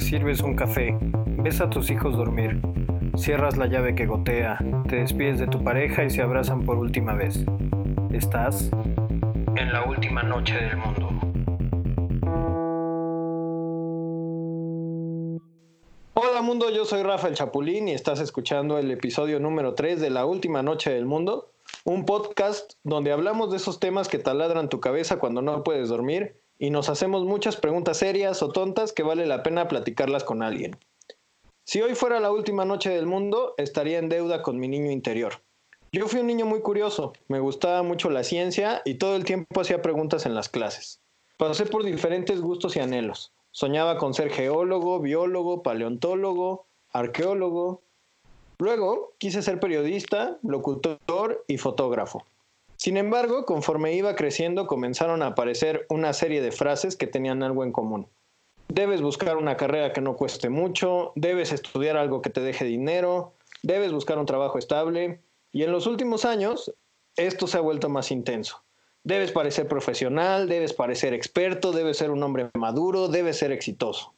sirves un café, ves a tus hijos dormir, cierras la llave que gotea, te despides de tu pareja y se abrazan por última vez. Estás en la última noche del mundo. Hola mundo, yo soy Rafael Chapulín y estás escuchando el episodio número 3 de La Última Noche del Mundo, un podcast donde hablamos de esos temas que taladran tu cabeza cuando no puedes dormir y nos hacemos muchas preguntas serias o tontas que vale la pena platicarlas con alguien. Si hoy fuera la última noche del mundo, estaría en deuda con mi niño interior. Yo fui un niño muy curioso, me gustaba mucho la ciencia y todo el tiempo hacía preguntas en las clases. Pasé por diferentes gustos y anhelos. Soñaba con ser geólogo, biólogo, paleontólogo, arqueólogo. Luego quise ser periodista, locutor y fotógrafo. Sin embargo, conforme iba creciendo, comenzaron a aparecer una serie de frases que tenían algo en común. Debes buscar una carrera que no cueste mucho, debes estudiar algo que te deje dinero, debes buscar un trabajo estable, y en los últimos años esto se ha vuelto más intenso. Debes parecer profesional, debes parecer experto, debes ser un hombre maduro, debes ser exitoso.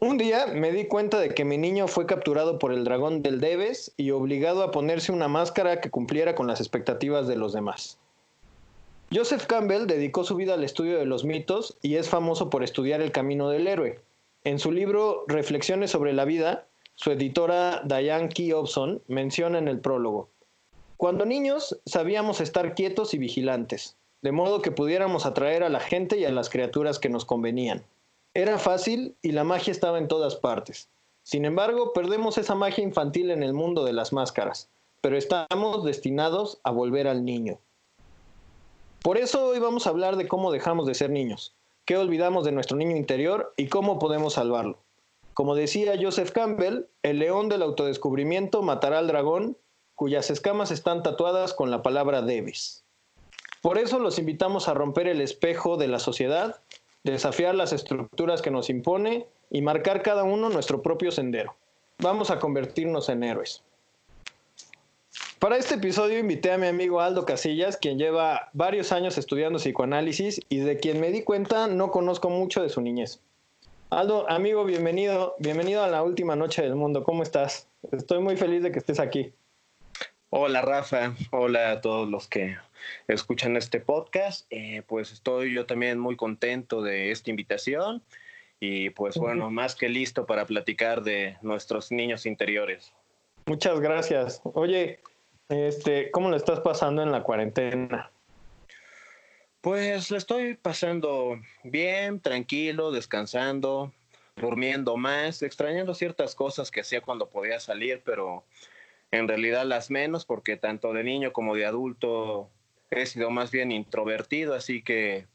Un día me di cuenta de que mi niño fue capturado por el dragón del Debes y obligado a ponerse una máscara que cumpliera con las expectativas de los demás. Joseph Campbell dedicó su vida al estudio de los mitos y es famoso por estudiar el camino del héroe. En su libro Reflexiones sobre la vida, su editora Diane Key Hobson menciona en el prólogo, Cuando niños sabíamos estar quietos y vigilantes, de modo que pudiéramos atraer a la gente y a las criaturas que nos convenían. Era fácil y la magia estaba en todas partes. Sin embargo, perdemos esa magia infantil en el mundo de las máscaras, pero estamos destinados a volver al niño. Por eso hoy vamos a hablar de cómo dejamos de ser niños, qué olvidamos de nuestro niño interior y cómo podemos salvarlo. Como decía Joseph Campbell, el león del autodescubrimiento matará al dragón cuyas escamas están tatuadas con la palabra debes. Por eso los invitamos a romper el espejo de la sociedad desafiar las estructuras que nos impone y marcar cada uno nuestro propio sendero. Vamos a convertirnos en héroes. Para este episodio invité a mi amigo Aldo Casillas, quien lleva varios años estudiando psicoanálisis y de quien me di cuenta no conozco mucho de su niñez. Aldo, amigo, bienvenido, bienvenido a la última noche del mundo. ¿Cómo estás? Estoy muy feliz de que estés aquí. Hola Rafa, hola a todos los que escuchan este podcast. Eh, pues estoy yo también muy contento de esta invitación y pues bueno, más que listo para platicar de nuestros niños interiores. Muchas gracias. Oye, este, ¿cómo le estás pasando en la cuarentena? Pues le estoy pasando bien, tranquilo, descansando, durmiendo más, extrañando ciertas cosas que hacía cuando podía salir, pero en realidad las menos porque tanto de niño como de adulto he sido más bien introvertido, así que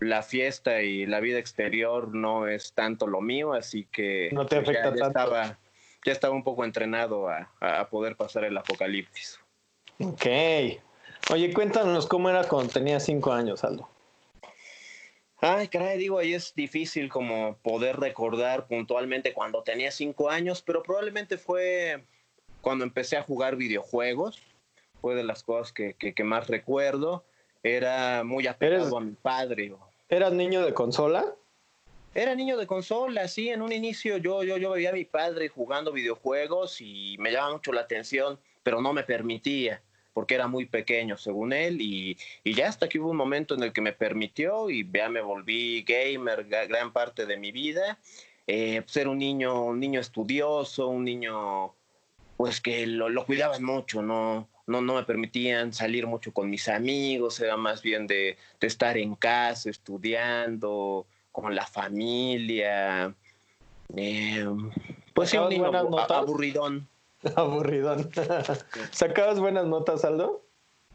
la fiesta y la vida exterior no es tanto lo mío, así que no te afecta ya, tanto. Estaba, ya estaba un poco entrenado a, a, poder pasar el apocalipsis. Ok. Oye, cuéntanos cómo era cuando tenías cinco años, Aldo. Ay, caray, digo, ahí es difícil como poder recordar puntualmente cuando tenía cinco años, pero probablemente fue cuando empecé a jugar videojuegos, fue de las cosas que, que, que más recuerdo. Era muy apegado a mi padre. ¿Eras niño de consola? Era niño de consola, sí. En un inicio yo, yo, yo veía a mi padre jugando videojuegos y me llamaba mucho la atención, pero no me permitía porque era muy pequeño, según él, y, y, ya hasta que hubo un momento en el que me permitió y ya me volví gamer gran parte de mi vida. Eh, pues era un niño, un niño estudioso, un niño pues que lo, lo cuidaban mucho, ¿no? No, no me permitían salir mucho con mis amigos, era más bien de, de estar en casa, estudiando, con la familia. Eh, pues sí, un niño aburridón. Aburridón. ¿Sacabas buenas notas, Aldo?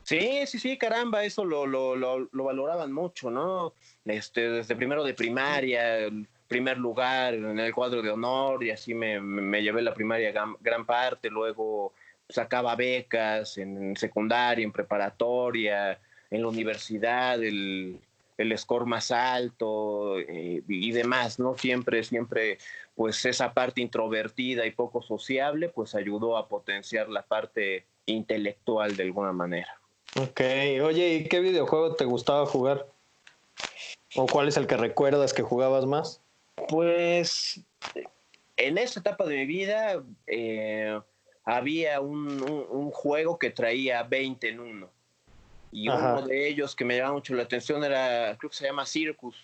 Sí, sí, sí, caramba, eso lo, lo, lo, lo valoraban mucho, ¿no? Este, desde primero de primaria, primer lugar en el cuadro de honor y así me, me llevé la primaria gran, gran, parte, luego sacaba becas en secundaria, en preparatoria, en la universidad, el, el score más alto eh, y demás, ¿no? Siempre, siempre, pues esa parte introvertida y poco sociable, pues ayudó a potenciar la parte intelectual de alguna manera. Ok, oye, ¿y qué videojuego te gustaba jugar? ¿O cuál es el que recuerdas que jugabas más? Pues en esa etapa de mi vida eh, había un, un, juego que traía 20 en uno. Y uno de ellos que me llamaba mucho la atención era, creo que se llama Circus.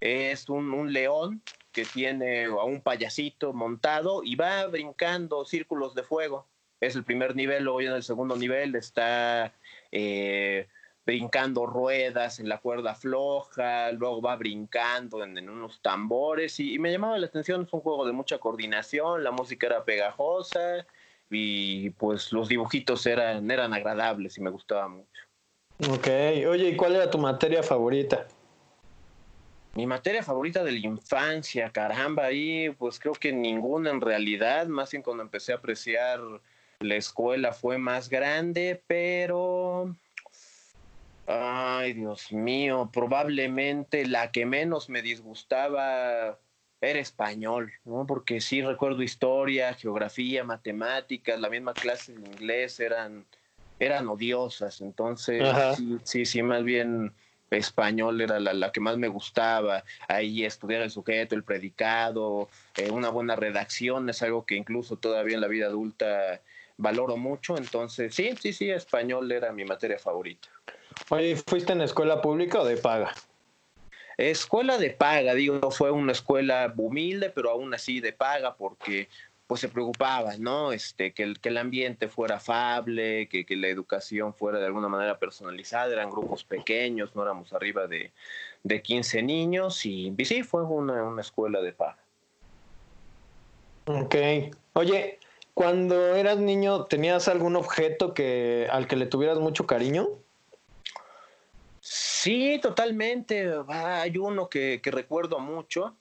Es un, un león que tiene a un payasito montado y va brincando círculos de fuego. Es el primer nivel, luego en el segundo nivel está eh, brincando ruedas en la cuerda floja, luego va brincando en, unos tambores y, me llamaba la atención, es un juego de mucha coordinación, la música era pegajosa y pues los dibujitos eran, eran agradables y me gustaba mucho. Ok, oye, ¿y cuál era tu materia favorita? Mi materia favorita de la infancia, caramba, ahí pues creo que ninguna en realidad, más bien cuando empecé a apreciar la escuela fue más grande, pero Ay, Dios mío, probablemente la que menos me disgustaba era español, ¿no? Porque sí recuerdo historia, geografía, matemáticas, la misma clase de inglés eran, eran odiosas. Entonces, sí, sí, más bien español era la, que más me gustaba. Ahí estudiar el sujeto, el predicado, eh, una buena redacción es algo que incluso todavía en la vida adulta valoro mucho. Entonces, sí, sí, sí, español era mi materia favorita. Oye, ¿fuiste en escuela pública o de paga? Escuela de paga, digo, fue una escuela humilde, pero aún así de paga, porque pues se preocupaba, ¿no? Este, que el, que el ambiente fuera afable, que, que, la educación fuera de alguna manera personalizada, eran grupos pequeños, no éramos arriba de, de 15 niños, y, sí, fue una, una escuela de paga. Ok. Oye, cuando eras niño, ¿tenías algún objeto que, al que le tuvieras mucho cariño? Sí, totalmente. Hay uno que, recuerdo mucho,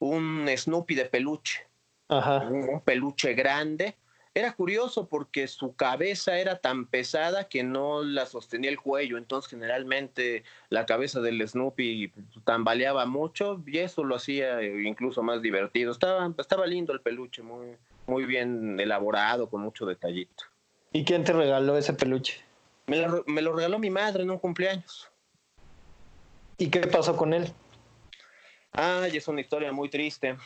un Snoopy de peluche. Ajá. Un, peluche grande. Era curioso porque su cabeza era tan pesada que no la sostenía el cuello, entonces generalmente la cabeza del Snoopy tambaleaba mucho y eso lo hacía incluso más divertido. Estaba, estaba lindo el peluche, muy, muy bien elaborado, con mucho detallito. ¿Y quién te regaló ese peluche? Me me lo regaló mi madre en un cumpleaños. ¿Y qué pasó con él? Ay, es una historia muy triste.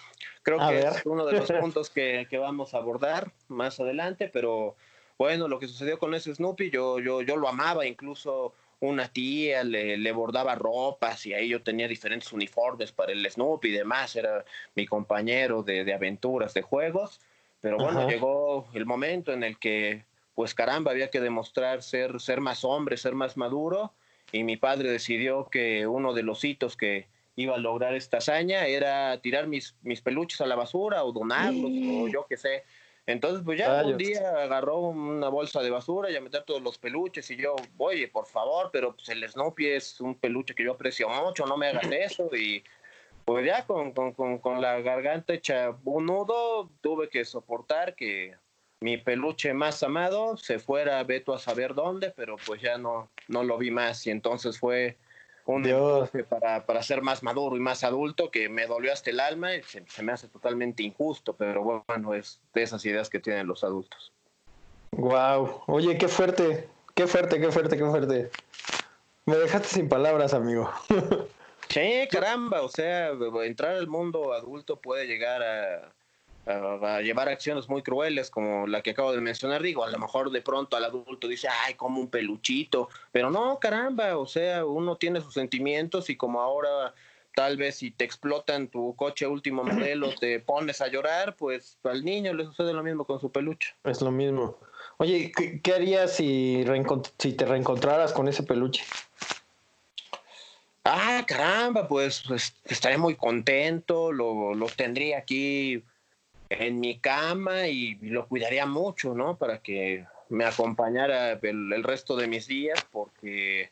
Creo que es uno de los puntos que, vamos a abordar más adelante, pero bueno, lo que sucedió con ese Snoopy, yo, yo, yo lo amaba, incluso una tía le, bordaba ropas y ahí yo tenía diferentes uniformes para el Snoopy y demás, era mi compañero de, aventuras, de juegos, pero bueno, llegó el momento en el que, pues caramba, había que demostrar ser, ser más hombre, ser más maduro y mi padre decidió que uno de los hitos que iba a lograr esta hazaña era tirar mis, mis peluches a la basura o donarlos o yo qué sé. Entonces, pues ya un día agarró una bolsa de basura y a meter todos los peluches y yo, oye, por favor, pero pues el Snoopy es un peluche que yo aprecio mucho, no me hagas eso. Y pues ya con, con, con, con la garganta hecha un nudo, tuve que soportar que mi peluche más amado se fuera Beto a saber dónde, pero pues ya no, no lo vi más y entonces fue un empuje para, para ser más maduro y más adulto que me dolió hasta el alma y se, me hace totalmente injusto, pero bueno, es de esas ideas que tienen los adultos. Wow, oye, qué fuerte, qué fuerte, qué fuerte, qué fuerte. Me dejaste sin palabras, amigo. Sí, caramba, o sea, entrar al mundo adulto puede llegar a, a, llevar acciones muy crueles como la que acabo de mencionar. Digo, a lo mejor de pronto al adulto dice, ay, como un peluchito, pero no, caramba, o sea, uno tiene sus sentimientos y como ahora tal vez si te explotan tu coche último modelo, te pones a llorar, pues al niño le sucede lo mismo con su peluche. Es lo mismo. Oye, ¿qué, harías si, si te reencontraras con ese peluche? Ah, caramba, pues, pues estaría muy contento, lo, lo tendría aquí en mi cama y lo cuidaría mucho, ¿no? Para que me acompañara el, resto de mis días, porque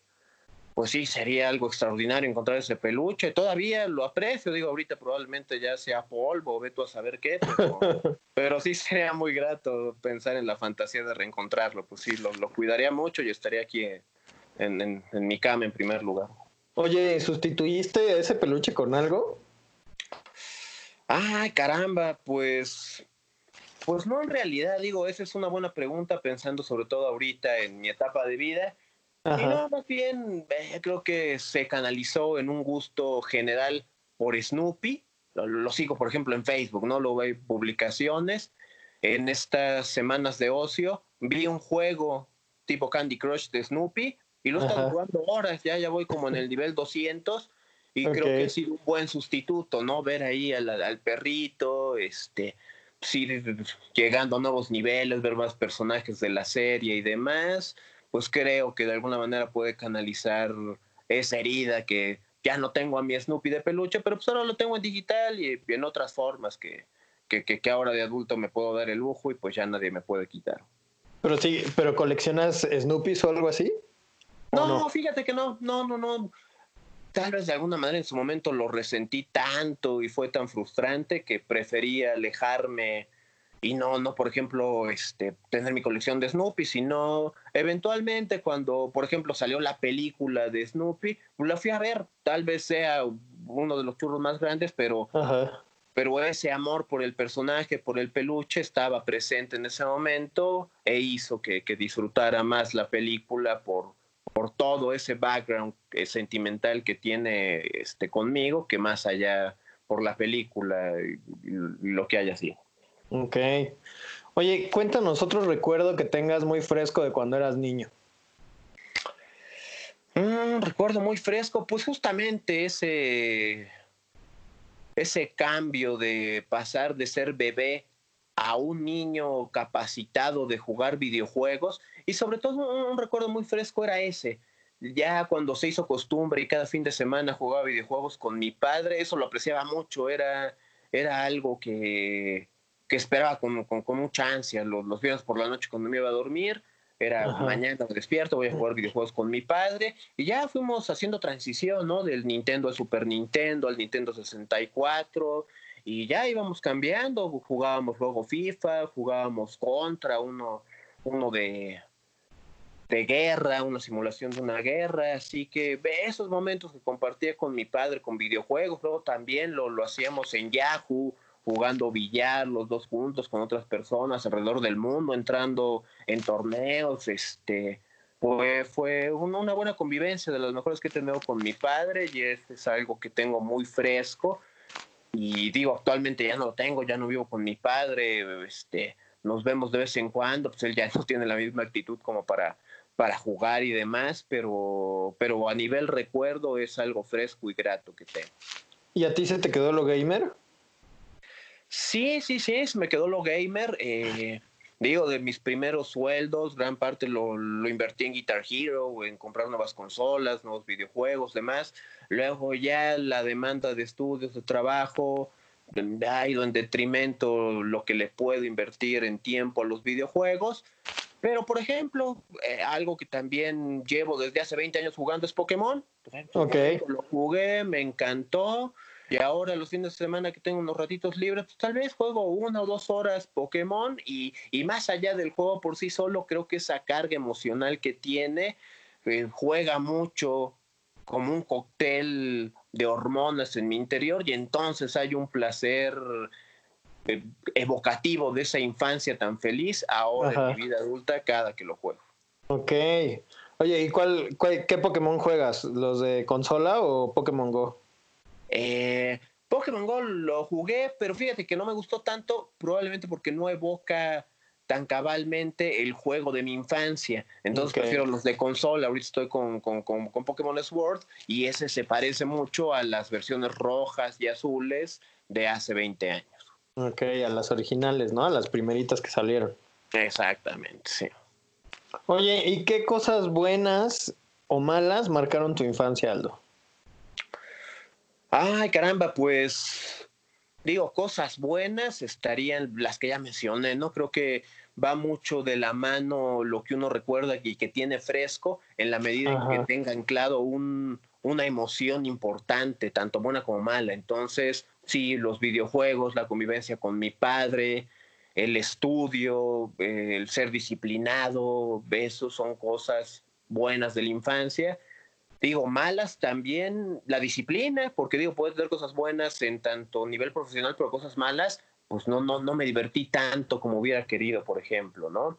pues sí, sería algo extraordinario encontrar ese peluche. Todavía lo aprecio, digo, ahorita probablemente ya sea polvo, ve tú a saber qué, pero, sí sería muy grato pensar en la fantasía de reencontrarlo. Pues sí, lo, cuidaría mucho y estaría aquí en, en, en mi cama en primer lugar. Oye, ¿sustituiste ese peluche con algo? Ay, caramba, pues, pues no, en realidad, digo, esa es una buena pregunta pensando sobre todo ahorita en mi etapa de vida. Y no, más bien, eh, creo que se canalizó en un gusto general por Snoopy lo, sigo, por ejemplo, en Facebook, ¿no? Luego hay publicaciones. En estas semanas de ocio vi un juego tipo Candy Crush de Snoopy y lo he estado jugando horas, ya, ya voy como en el nivel 200 y creo que ha sido un buen sustituto, ¿no? Ver ahí al, al perrito, este, sí, llegando a nuevos niveles, ver más personajes de la serie y demás, pues creo que de alguna manera puede canalizar esa herida que ya no tengo a mi Snoopy de peluche, pero pues ahora lo tengo en digital y en otras formas que, que, que, ahora de adulto me puedo dar el lujo y pues ya nadie me puede quitar. Pero sí, pero coleccionas Snoopy o algo así? No, no, fíjate que no, no, no, no. Tal vez de alguna manera en su momento lo resentí tanto y fue tan frustrante que prefería alejarme y no, no, por ejemplo, este, tener mi colección de Snoopy, sino eventualmente cuando, por ejemplo, salió la película de Snoopy, pues la fui a ver, tal vez sea uno de los churros más grandes, pero, pero ese amor por el personaje, por el peluche, estaba presente en ese momento e hizo que, que disfrutara más la película por, por todo ese background eh, sentimental que tiene este, conmigo, que más allá por la película y lo que haya sido. Ok. Oye, cuéntanos otro recuerdo que tengas muy fresco de cuando eras niño. Un recuerdo muy fresco, pues justamente ese, ese cambio de pasar de ser bebé a un niño capacitado de jugar videojuegos y sobre todo un, recuerdo muy fresco era ese. Ya cuando se hizo costumbre y cada fin de semana jugaba videojuegos con mi padre, eso lo apreciaba mucho, era, era algo que, que esperaba con, con, mucha ansia los, los, viernes por la noche cuando me iba a dormir. Era mañana me despierto, voy a jugar videojuegos con mi padre. Y ya fuimos haciendo transición, ¿no? Del Nintendo al Super Nintendo, al Nintendo 64. Y ya íbamos cambiando. Jugábamos luego FIFA, jugábamos contra uno, uno de, de guerra, una simulación de una guerra, así que esos momentos que compartía con mi padre con videojuegos, luego también lo, lo hacíamos en Yahoo, jugando billar los dos juntos con otras personas alrededor del mundo, entrando en torneos, este, pues fue una buena convivencia de las mejores que he tenido con mi padre y es, es algo que tengo muy fresco y digo, actualmente ya no lo tengo, ya no vivo con mi padre, este, nos vemos de vez en cuando, pues él ya no tiene la misma actitud como para, para jugar y demás, pero, pero a nivel recuerdo es algo fresco y grato que tengo. ¿Y a ti se te quedó lo gamer? Sí, sí, sí, me quedó lo gamer. Eh, digo, de mis primeros sueldos, gran parte lo, lo, invertí en Guitar Hero, en comprar nuevas consolas, nuevos videojuegos, demás. Luego ya la demanda de estudios, de trabajo, ha ido en detrimento lo que le puedo invertir en tiempo a los videojuegos. Pero, por ejemplo, eh, algo que también llevo desde hace 20 años jugando es Pokémon. Ok. Lo jugué, me encantó. Y ahora los fines de semana que tengo unos ratitos libres, pues tal vez juego una o dos horas Pokémon y, y más allá del juego por sí solo, creo que esa carga emocional que tiene eh, juega mucho como un cóctel de hormonas en mi interior y entonces hay un placer eh, evocativo de esa infancia tan feliz ahora en mi vida adulta cada que lo juego. Ok. Oye, ¿y cuál, cuál, qué Pokémon juegas? ¿Los de consola o Pokémon Go? Eh, Pokémon Go lo jugué, pero fíjate que no me gustó tanto, probablemente porque no evoca tan cabalmente el juego de mi infancia. Entonces prefiero los de consola. Ahorita estoy con, con, con, Pokémon Sword y ese se parece mucho a las versiones rojas y azules de hace 20 años. Ok, a las originales, ¿no? A las primeritas que salieron. Exactamente, sí. Oye, ¿y qué cosas buenas o malas marcaron tu infancia, Aldo? Ay, caramba, pues digo, cosas buenas estarían las que ya mencioné, ¿no? Creo que va mucho de la mano lo que uno recuerda y que tiene fresco en la medida en que tenga anclado un, una emoción importante, tanto buena como mala. Entonces, sí, los videojuegos, la convivencia con mi padre, el estudio, el ser disciplinado, esos son cosas buenas de la infancia Digo, malas también la disciplina, porque digo, puedes tener cosas buenas en tanto nivel profesional, pero cosas malas, pues no, no, no me divertí tanto como hubiera querido, por ejemplo, ¿no?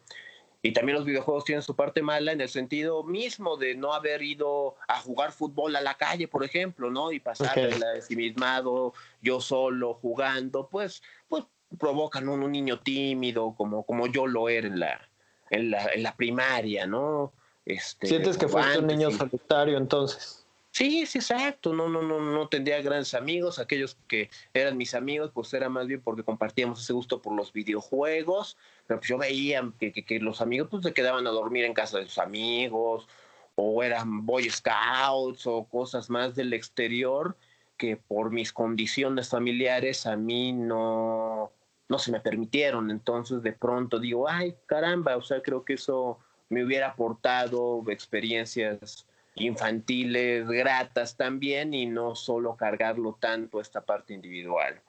Y también los videojuegos tienen su parte mala en el sentido mismo de no haber ido a jugar fútbol a la calle, por ejemplo, ¿no? Y pasar okay. ensimismado, yo solo jugando, pues, pues provocan un, un, niño tímido, como, como yo lo era en la, en la, en la primaria, ¿no? Este, Sientes que fuiste un niño solitario entonces. Sí, sí, exacto. No, no, no, no tendría grandes amigos. Aquellos que eran mis amigos, pues era más bien porque compartíamos ese gusto por los videojuegos. Pero pues yo veía que, que, que, los amigos pues se quedaban a dormir en casa de sus amigos, o eran Boy Scouts, o cosas más del exterior que por mis condiciones familiares a mí no, no se me permitieron. Entonces de pronto digo, ay, caramba, o sea, creo que eso me hubiera aportado experiencias infantiles, gratas también, y no solo cargarlo tanto esta parte individual.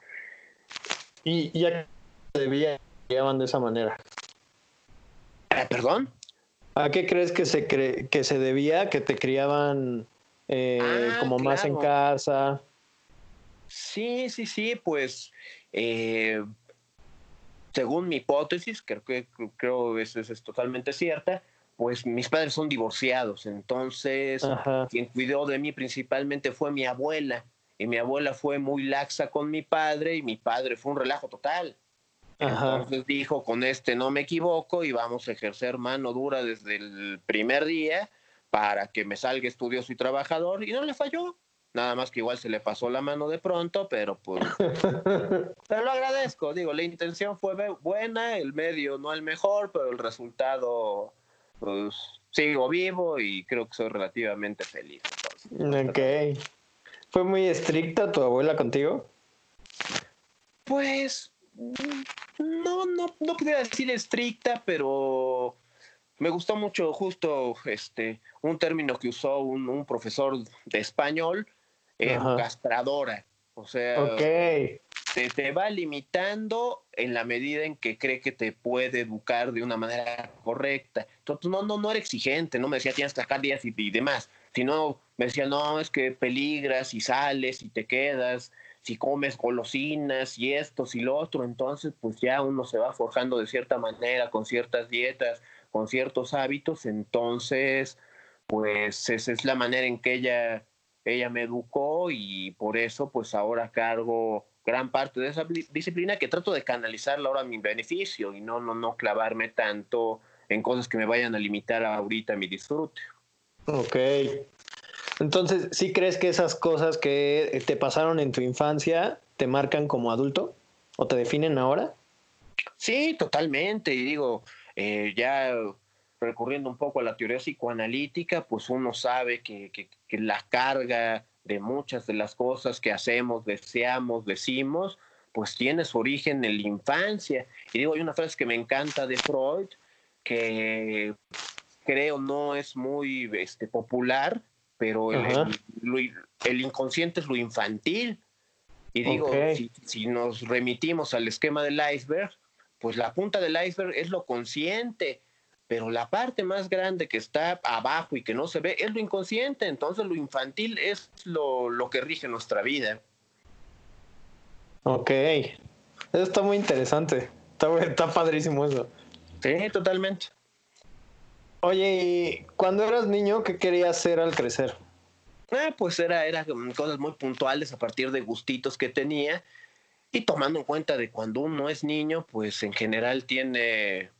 ¿Y ya debía llevaban de esa manera? ¿Eh, ¿Perdón? ¿A qué crees que se, cre que se debía que te criaban eh, ah, como claro. más en casa? Sí, sí, sí, pues eh, según mi hipótesis, creo que creo eso es, es totalmente cierta, pues mis padres son divorciados, entonces Ajá. quien cuidó de mí principalmente fue mi abuela, y mi abuela fue muy laxa con mi padre, y mi padre fue un relajo total. Ajá. Entonces dijo, con este no me equivoco y vamos a ejercer mano dura desde el primer día para que me salga estudioso y trabajador, y no le falló. Nada más que igual se le pasó la mano de pronto, pero pues... pero lo agradezco, digo, la intención fue buena, el medio no el mejor, pero el resultado pues sigo vivo y creo que soy relativamente feliz. Entonces, ok. ¿Fue muy estricta tu abuela contigo? Pues no, no, no podría decir estricta, pero me gustó mucho justo este un término que usó un, un profesor de español, eh, castradora. O sea, okay. te, te, va limitando en la medida en que cree que te puede educar de una manera correcta. Entonces, no, no, no era exigente, no me decía tienes que sacar días y, y demás, sino me decía, no, es que peligras y sales y te quedas, si comes golosinas y esto y lo otro, entonces pues ya uno se va forjando de cierta manera, con ciertas dietas, con ciertos hábitos, entonces pues esa es la manera en que ella ella me educó y por eso pues ahora cargo gran parte de esa disciplina que trato de canalizarla ahora a mi beneficio y no, no, no clavarme tanto en cosas que me vayan a limitar ahorita mi disfrute. Ok. Entonces, ¿sí crees que esas cosas que te pasaron en tu infancia te marcan como adulto o te definen ahora? Sí, totalmente. Y digo, eh, ya recurriendo un poco a la teoría psicoanalítica, pues uno sabe que, que, que, la carga de muchas de las cosas que hacemos, deseamos, decimos, pues tiene su origen en la infancia. Y digo, hay una frase que me encanta de Freud, que creo no es muy este, popular, pero el, el, lo, el, inconsciente es lo infantil. Y digo, okay. si, si nos remitimos al esquema del iceberg, pues la punta del iceberg es lo consciente pero la parte más grande que está abajo y que no se ve es lo inconsciente, entonces lo infantil es lo, lo que rige nuestra vida. Ok, eso está muy interesante, está, está padrísimo eso. Sí, totalmente. Oye, ¿y cuando eras niño qué querías hacer al crecer? Ah, pues era, era cosas muy puntuales a partir de gustitos que tenía y tomando en cuenta de cuando uno es niño, pues en general tiene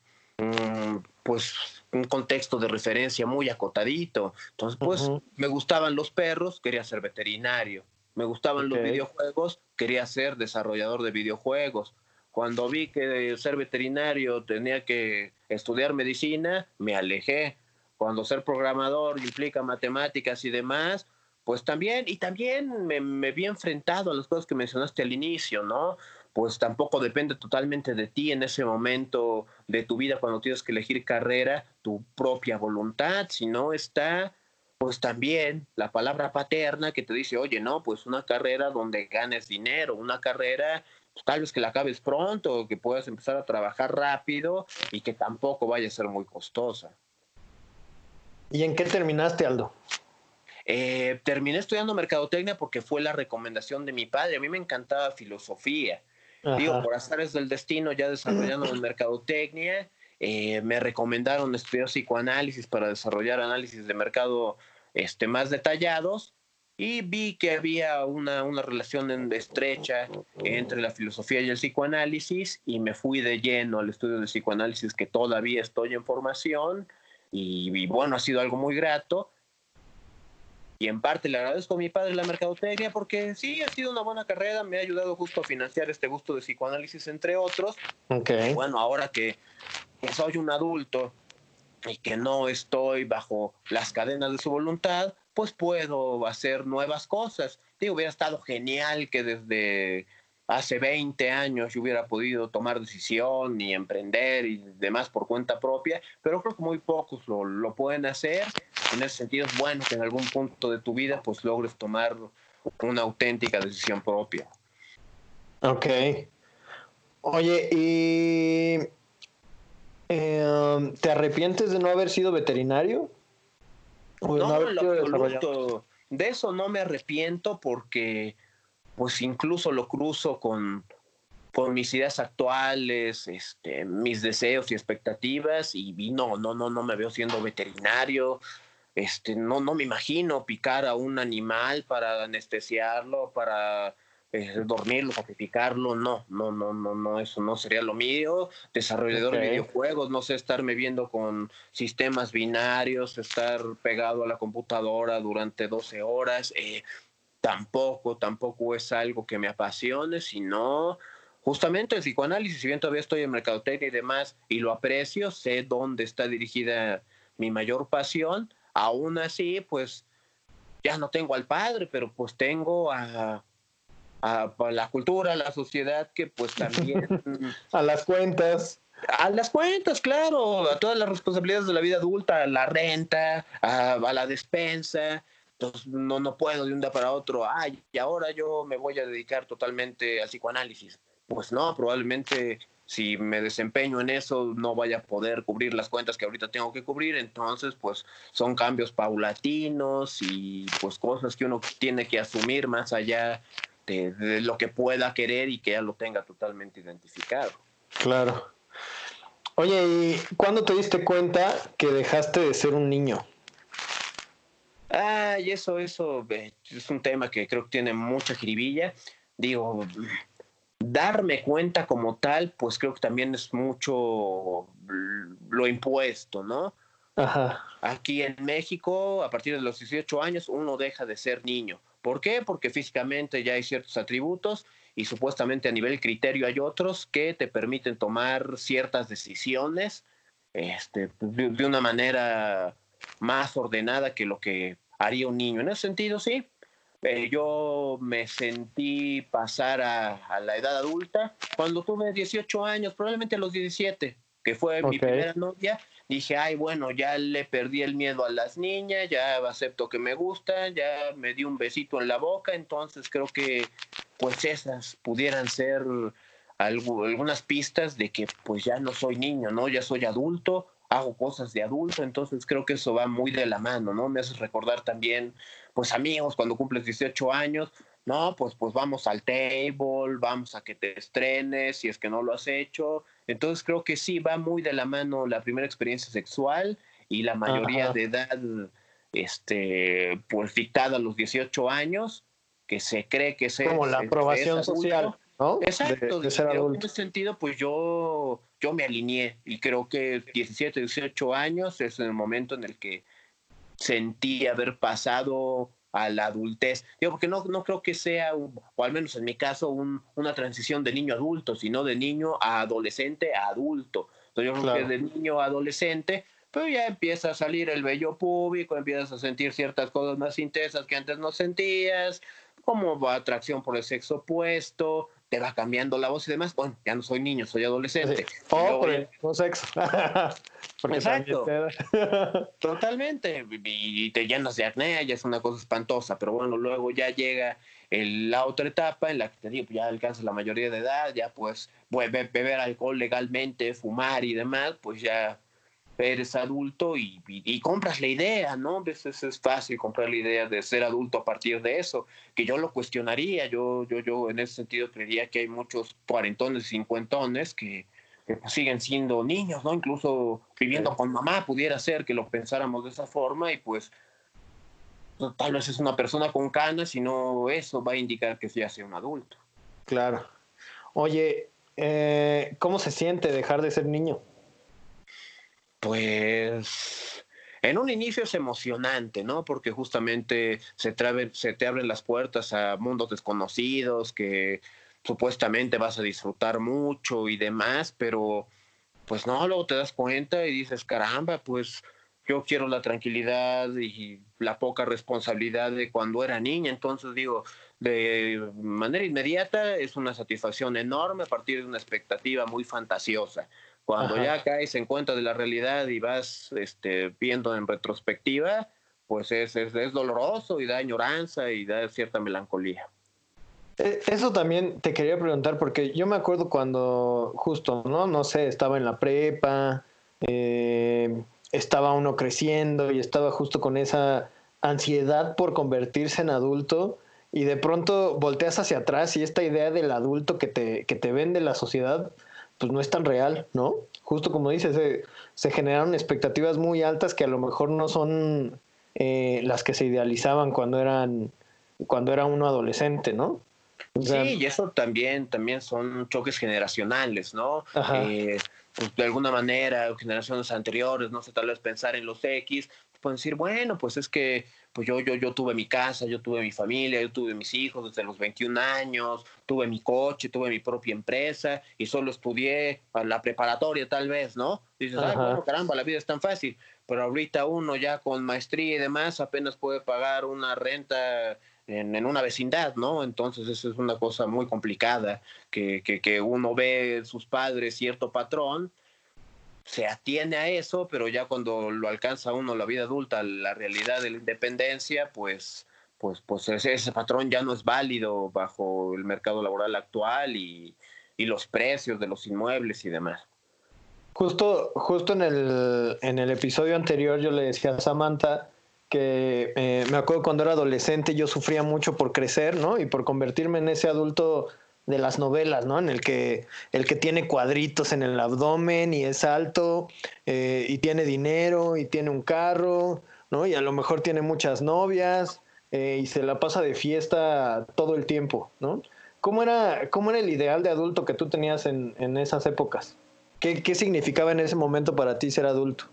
pues un contexto de referencia muy acotadito. Entonces, pues uh -huh. me gustaban los perros, quería ser veterinario. Me gustaban okay. los videojuegos, quería ser desarrollador de videojuegos. Cuando vi que ser veterinario tenía que estudiar medicina, me alejé. Cuando ser programador implica matemáticas y demás, pues también, y también me, me vi enfrentado a las cosas que mencionaste al inicio, ¿no? Pues tampoco depende totalmente de ti en ese momento de tu vida cuando tienes que elegir carrera, tu propia voluntad, sino está pues también la palabra paterna que te dice, oye, no, pues una carrera donde ganes dinero, una carrera pues, tal vez que la acabes pronto, que puedas empezar a trabajar rápido y que tampoco vaya a ser muy costosa. ¿Y en qué terminaste, Aldo? Eh, terminé estudiando mercadotecnia porque fue la recomendación de mi padre. A mí me encantaba filosofía. Ajá. Digo, por azares del destino, ya desarrollando en mercadotecnia, eh, me recomendaron estudiar psicoanálisis para desarrollar análisis de mercado este, más detallados y vi que había una, una relación estrecha entre la filosofía y el psicoanálisis y me fui de lleno al estudio de psicoanálisis que todavía estoy en formación y, bueno, ha sido algo muy grato. Y en parte le agradezco a mi padre la mercadotecnia porque sí, ha sido una buena carrera, me ha ayudado justo a financiar este gusto de psicoanálisis, entre otros. Okay. Bueno, ahora que, que soy un adulto y que no estoy bajo las cadenas de su voluntad, pues puedo hacer nuevas cosas. Digo, hubiera estado genial que desde hace 20 años yo hubiera podido tomar decisión y emprender y demás por cuenta propia, pero creo que muy pocos lo, lo pueden hacer. En ese sentido es bueno que en algún punto de tu vida pues logres tomar una auténtica decisión propia. Ok. Oye, ¿y eh, te arrepientes de no haber sido veterinario? no, De eso no me arrepiento porque, pues incluso lo cruzo con, con mis ideas actuales, este, mis deseos y expectativas y no, no, no, no me veo siendo veterinario. Este, no, no me imagino picar a un animal para anestesiarlo, para eh, dormirlo, sacrificarlo, no, no, no, no, no, eso no sería lo mío. Desarrollador de videojuegos, no sé, estarme viendo con sistemas binarios, estar pegado a la computadora durante 12 horas, eh, tampoco, tampoco es algo que me apasione, sino justamente el psicoanálisis, si bien todavía estoy en mercadotecnia y demás, y lo aprecio, sé dónde está dirigida mi mayor pasión, aún así, pues ya no tengo al padre, pero pues tengo a a, la cultura, a la sociedad, que pues también... a las cuentas. A las cuentas, claro, a todas las responsabilidades de la vida adulta, a la renta, a, la despensa. Entonces, no, no puedo de un día para otro, ay, y ahora yo me voy a dedicar totalmente al psicoanálisis. Pues no, probablemente si me desempeño en eso no vaya a poder cubrir las cuentas que ahorita tengo que cubrir, entonces pues son cambios paulatinos y pues cosas que uno tiene que asumir más allá de, lo que pueda querer y que ya lo tenga totalmente identificado. Claro. Oye, ¿y cuándo te diste cuenta que dejaste de ser un niño? Ah, y eso, eso es un tema que creo que tiene mucha jiribilla. Digo, darme cuenta como tal, pues creo que también es mucho lo impuesto, ¿no? Ajá. Aquí en México, a partir de los 18 años, uno deja de ser niño. ¿Por qué? Porque físicamente ya hay ciertos atributos y supuestamente a nivel criterio hay otros que te permiten tomar ciertas decisiones este, de, una manera más ordenada que lo que haría un niño. En ese sentido, sí. Eh, yo me sentí pasar a, a, la edad adulta cuando tuve 18 años, probablemente a los 17, que fue mi primera novia, dije, ay, bueno, ya le perdí el miedo a las niñas, ya acepto que me gustan, ya me di un besito en la boca, entonces creo que pues esas pudieran ser algunas pistas de que pues ya no soy niño, ¿no? Ya soy adulto, hago cosas de adulto, entonces creo que eso va muy de la mano, ¿no? Me hace recordar también, pues amigos, cuando cumples 18 años, no, pues, pues vamos al table, vamos a que te estrenes, si es que no lo has hecho. Entonces creo que sí va muy de la mano la primera experiencia sexual y la mayoría de edad, este, pues dictada a los 18 años, que se cree que es... Como la aprobación social. ¿no? Exacto, de, ser en ese sentido, pues yo, yo me alineé y creo que 17, 18 años es el momento en el que sentí haber pasado a la adultez. Digo, porque no, no creo que sea, o al menos en mi caso, un, una transición de niño a adulto, sino de niño a adolescente a adulto. Entonces yo creo que de niño a adolescente, pero ya empieza a salir el vello público, empiezas a sentir ciertas cosas más intensas que antes no sentías, como atracción por el sexo opuesto, te va cambiando la voz y demás. Bueno, ya no soy niño, soy adolescente. Oh, por el sexo. Exacto. Totalmente. Y te llenas de acné, ya es una cosa espantosa, pero bueno, luego ya llega la otra etapa en la que te digo, pues ya alcanzas la mayoría de edad, ya pues beber alcohol legalmente, fumar y demás, pues ya eres adulto y, y, compras la idea, ¿no? A veces es fácil comprar la idea de ser adulto a partir de eso, que yo lo cuestionaría, yo, yo, yo en ese sentido creería que hay muchos cuarentones y cincuentones que que siguen siendo niños, ¿no? Incluso viviendo con mamá pudiera ser que lo pensáramos de esa forma y pues tal vez es una persona con canas y no eso va a indicar que ya sea un adulto. Claro. Oye, eh, ¿cómo se siente dejar de ser niño? Pues en un inicio es emocionante, ¿no? Porque justamente se se te abren las puertas a mundos desconocidos que supuestamente vas a disfrutar mucho y demás, pero pues no, luego te das cuenta y dices, caramba, pues yo quiero la tranquilidad y la poca responsabilidad de cuando era niña, entonces digo, de manera inmediata es una satisfacción enorme a partir de una expectativa muy fantasiosa. Cuando ya caes en cuenta de la realidad y vas este, viendo en retrospectiva, pues es, es, es doloroso y da añoranza y da cierta melancolía. E, eso también te quería preguntar, porque yo me acuerdo cuando justo, ¿no? No sé, estaba en la prepa, eh, estaba uno creciendo y estaba justo con esa ansiedad por convertirse en adulto y de pronto volteas hacia atrás y esta idea del adulto que te, que te vende la sociedad, pues no es tan real, ¿no? Justo como dices, se, se generaron expectativas muy altas que a lo mejor no son eh, las que se idealizaban cuando eran cuando era uno adolescente, ¿no? sí, y eso también, también son choques generacionales, ¿no? Eh, pues de alguna manera, generaciones anteriores, no sé, tal vez pensar en los X, pueden decir, bueno, pues es que pues yo, yo, yo tuve mi casa, yo tuve mi familia, yo tuve mis hijos desde los 21 años, tuve mi coche, tuve mi propia empresa y solo estudié para la preparatoria tal vez, ¿no? dices, ay, bueno, caramba, la vida es tan fácil, pero ahorita uno ya con maestría y demás apenas puede pagar una renta en, una vecindad, ¿no? Entonces eso es una cosa muy complicada, que, que, que uno ve sus padres cierto patrón, se atiene a eso, pero ya cuando lo alcanza uno la vida adulta, la realidad de la independencia, pues, pues, pues ese, patrón ya no es válido bajo el mercado laboral actual y, y los precios de los inmuebles y demás. Justo, justo en el, en el episodio anterior yo le decía a Samantha que eh, me acuerdo cuando era adolescente yo sufría mucho por crecer, ¿no? Y por convertirme en ese adulto de las novelas, ¿no? En el que el que tiene cuadritos en el abdomen y es alto eh, y tiene dinero y tiene un carro, ¿no? Y a lo mejor tiene muchas novias eh, y se la pasa de fiesta todo el tiempo, ¿no? ¿Cómo era, cómo era el ideal de adulto que tú tenías en, en esas épocas? ¿Qué, ¿Qué significaba en ese momento para ti ser adulto?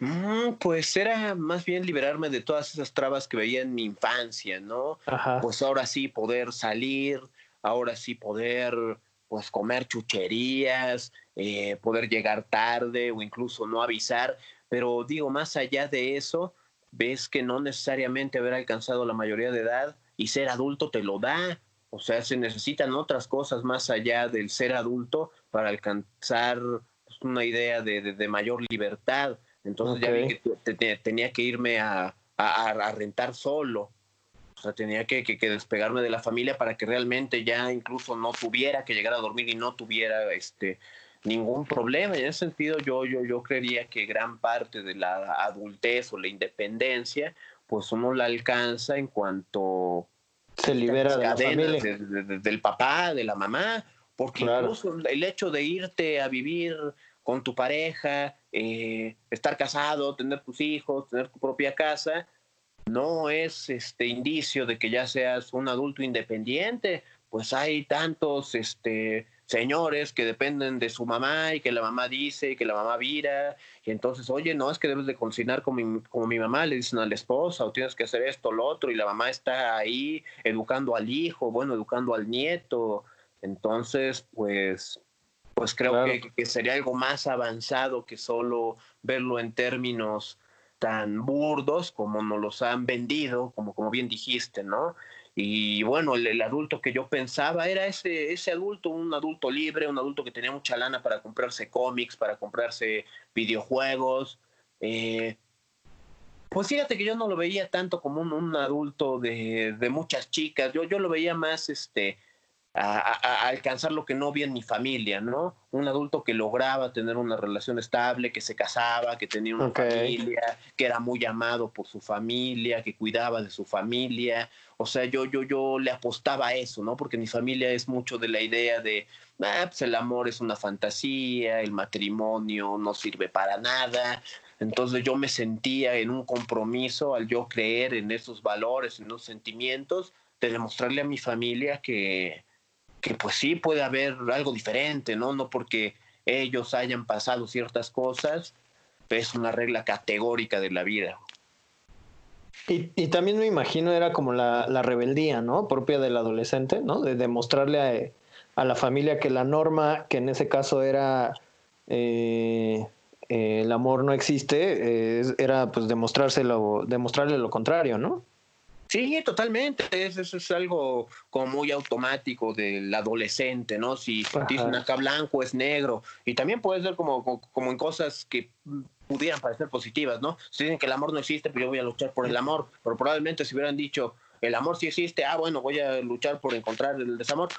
Mm, pues era más bien liberarme de todas esas trabas que veía en mi infancia, ¿no? Pues ahora sí poder salir, ahora sí poder pues comer chucherías, eh, poder llegar tarde o incluso no avisar, pero digo, más allá de eso, ves que no necesariamente haber alcanzado la mayoría de edad y ser adulto te lo da, o sea, se necesitan otras cosas más allá del ser adulto para alcanzar pues, una idea de mayor libertad. Entonces ya vi que tenía que irme a, rentar solo. O sea, tenía que, despegarme de la familia para que realmente ya incluso no tuviera que llegar a dormir y no tuviera este ningún problema. en ese sentido, yo, yo, yo creería que gran parte de la adultez o la independencia, pues uno la alcanza en cuanto se libera de la familia. del papá, de la mamá, porque incluso el hecho de irte a vivir con tu pareja, eh, estar casado, tener tus hijos, tener tu propia casa, no es este indicio de que ya seas un adulto independiente, pues hay tantos este señores que dependen de su mamá y que la mamá dice y que la mamá vira. Y entonces, oye, no, es que debes de cocinar como mi, como mi mamá, le dicen a la esposa o tienes que hacer esto, lo otro y la mamá está ahí educando al hijo, bueno, educando al nieto, entonces, pues pues creo que, sería algo más avanzado que solo verlo en términos tan burdos como nos los han vendido, como, como bien dijiste, ¿no? Y bueno, el, adulto que yo pensaba era ese, ese adulto, un adulto libre, un adulto que tenía mucha lana para comprarse cómics, para comprarse videojuegos. Eh, pues fíjate que yo no lo veía tanto como un, adulto de, de, muchas chicas, yo, yo lo veía más este, a, alcanzar lo que no vi en mi familia, ¿no? Un adulto que lograba tener una relación estable, que se casaba, que tenía una familia, que era muy amado por su familia, que cuidaba de su familia. O sea, yo, yo, yo le apostaba a eso, ¿no? Porque mi familia es mucho de la idea de, ah, pues el amor es una fantasía, el matrimonio no sirve para nada. Entonces yo me sentía en un compromiso al yo creer en esos valores, en esos sentimientos, de demostrarle a mi familia que, que pues sí puede haber algo diferente, ¿no? No porque ellos hayan pasado ciertas cosas, es una regla categórica de la vida. Y, y también me imagino era como la, la, rebeldía, ¿no? Propia del adolescente, ¿no? De demostrarle a, a la familia que la norma, que en ese caso era eh, eh, el amor no existe, eh, era pues demostrárselo, demostrarle lo contrario, ¿no? Sí, totalmente. Eso, es algo como muy automático del adolescente, ¿no? Si dicen acá blanco es negro. Y también puede ser como, como, en cosas que pudieran parecer positivas, ¿no? Si dicen que el amor no existe, pero pues yo voy a luchar por el amor. Pero probablemente si hubieran dicho el amor sí existe, ah, bueno, voy a luchar por encontrar el desamor.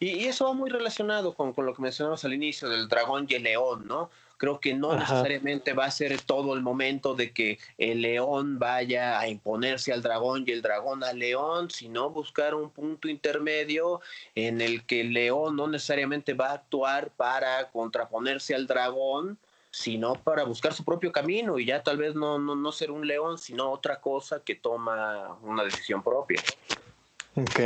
Y, eso va muy relacionado con, con, lo que mencionamos al inicio del dragón y el león, ¿no? Creo que no necesariamente va a ser todo el momento de que el león vaya a imponerse al dragón y el dragón al león, sino buscar un punto intermedio en el que el león no necesariamente va a actuar para contraponerse al dragón, sino para buscar su propio camino y ya tal vez no, no, no ser un león, sino otra cosa que toma una decisión propia. Ok.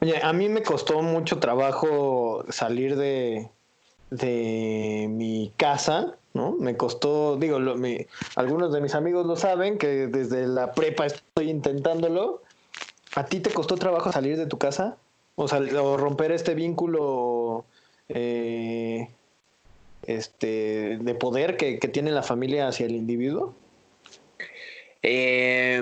Oye, a mí me costó mucho trabajo salir de, de mi casa, ¿no? Me costó, digo, algunos de mis amigos lo saben, que desde la prepa estoy intentándolo. ¿A ti te costó trabajo salir de tu casa? O, o romper este vínculo eh, este, de poder que, que tiene la familia hacia el individuo. Eh,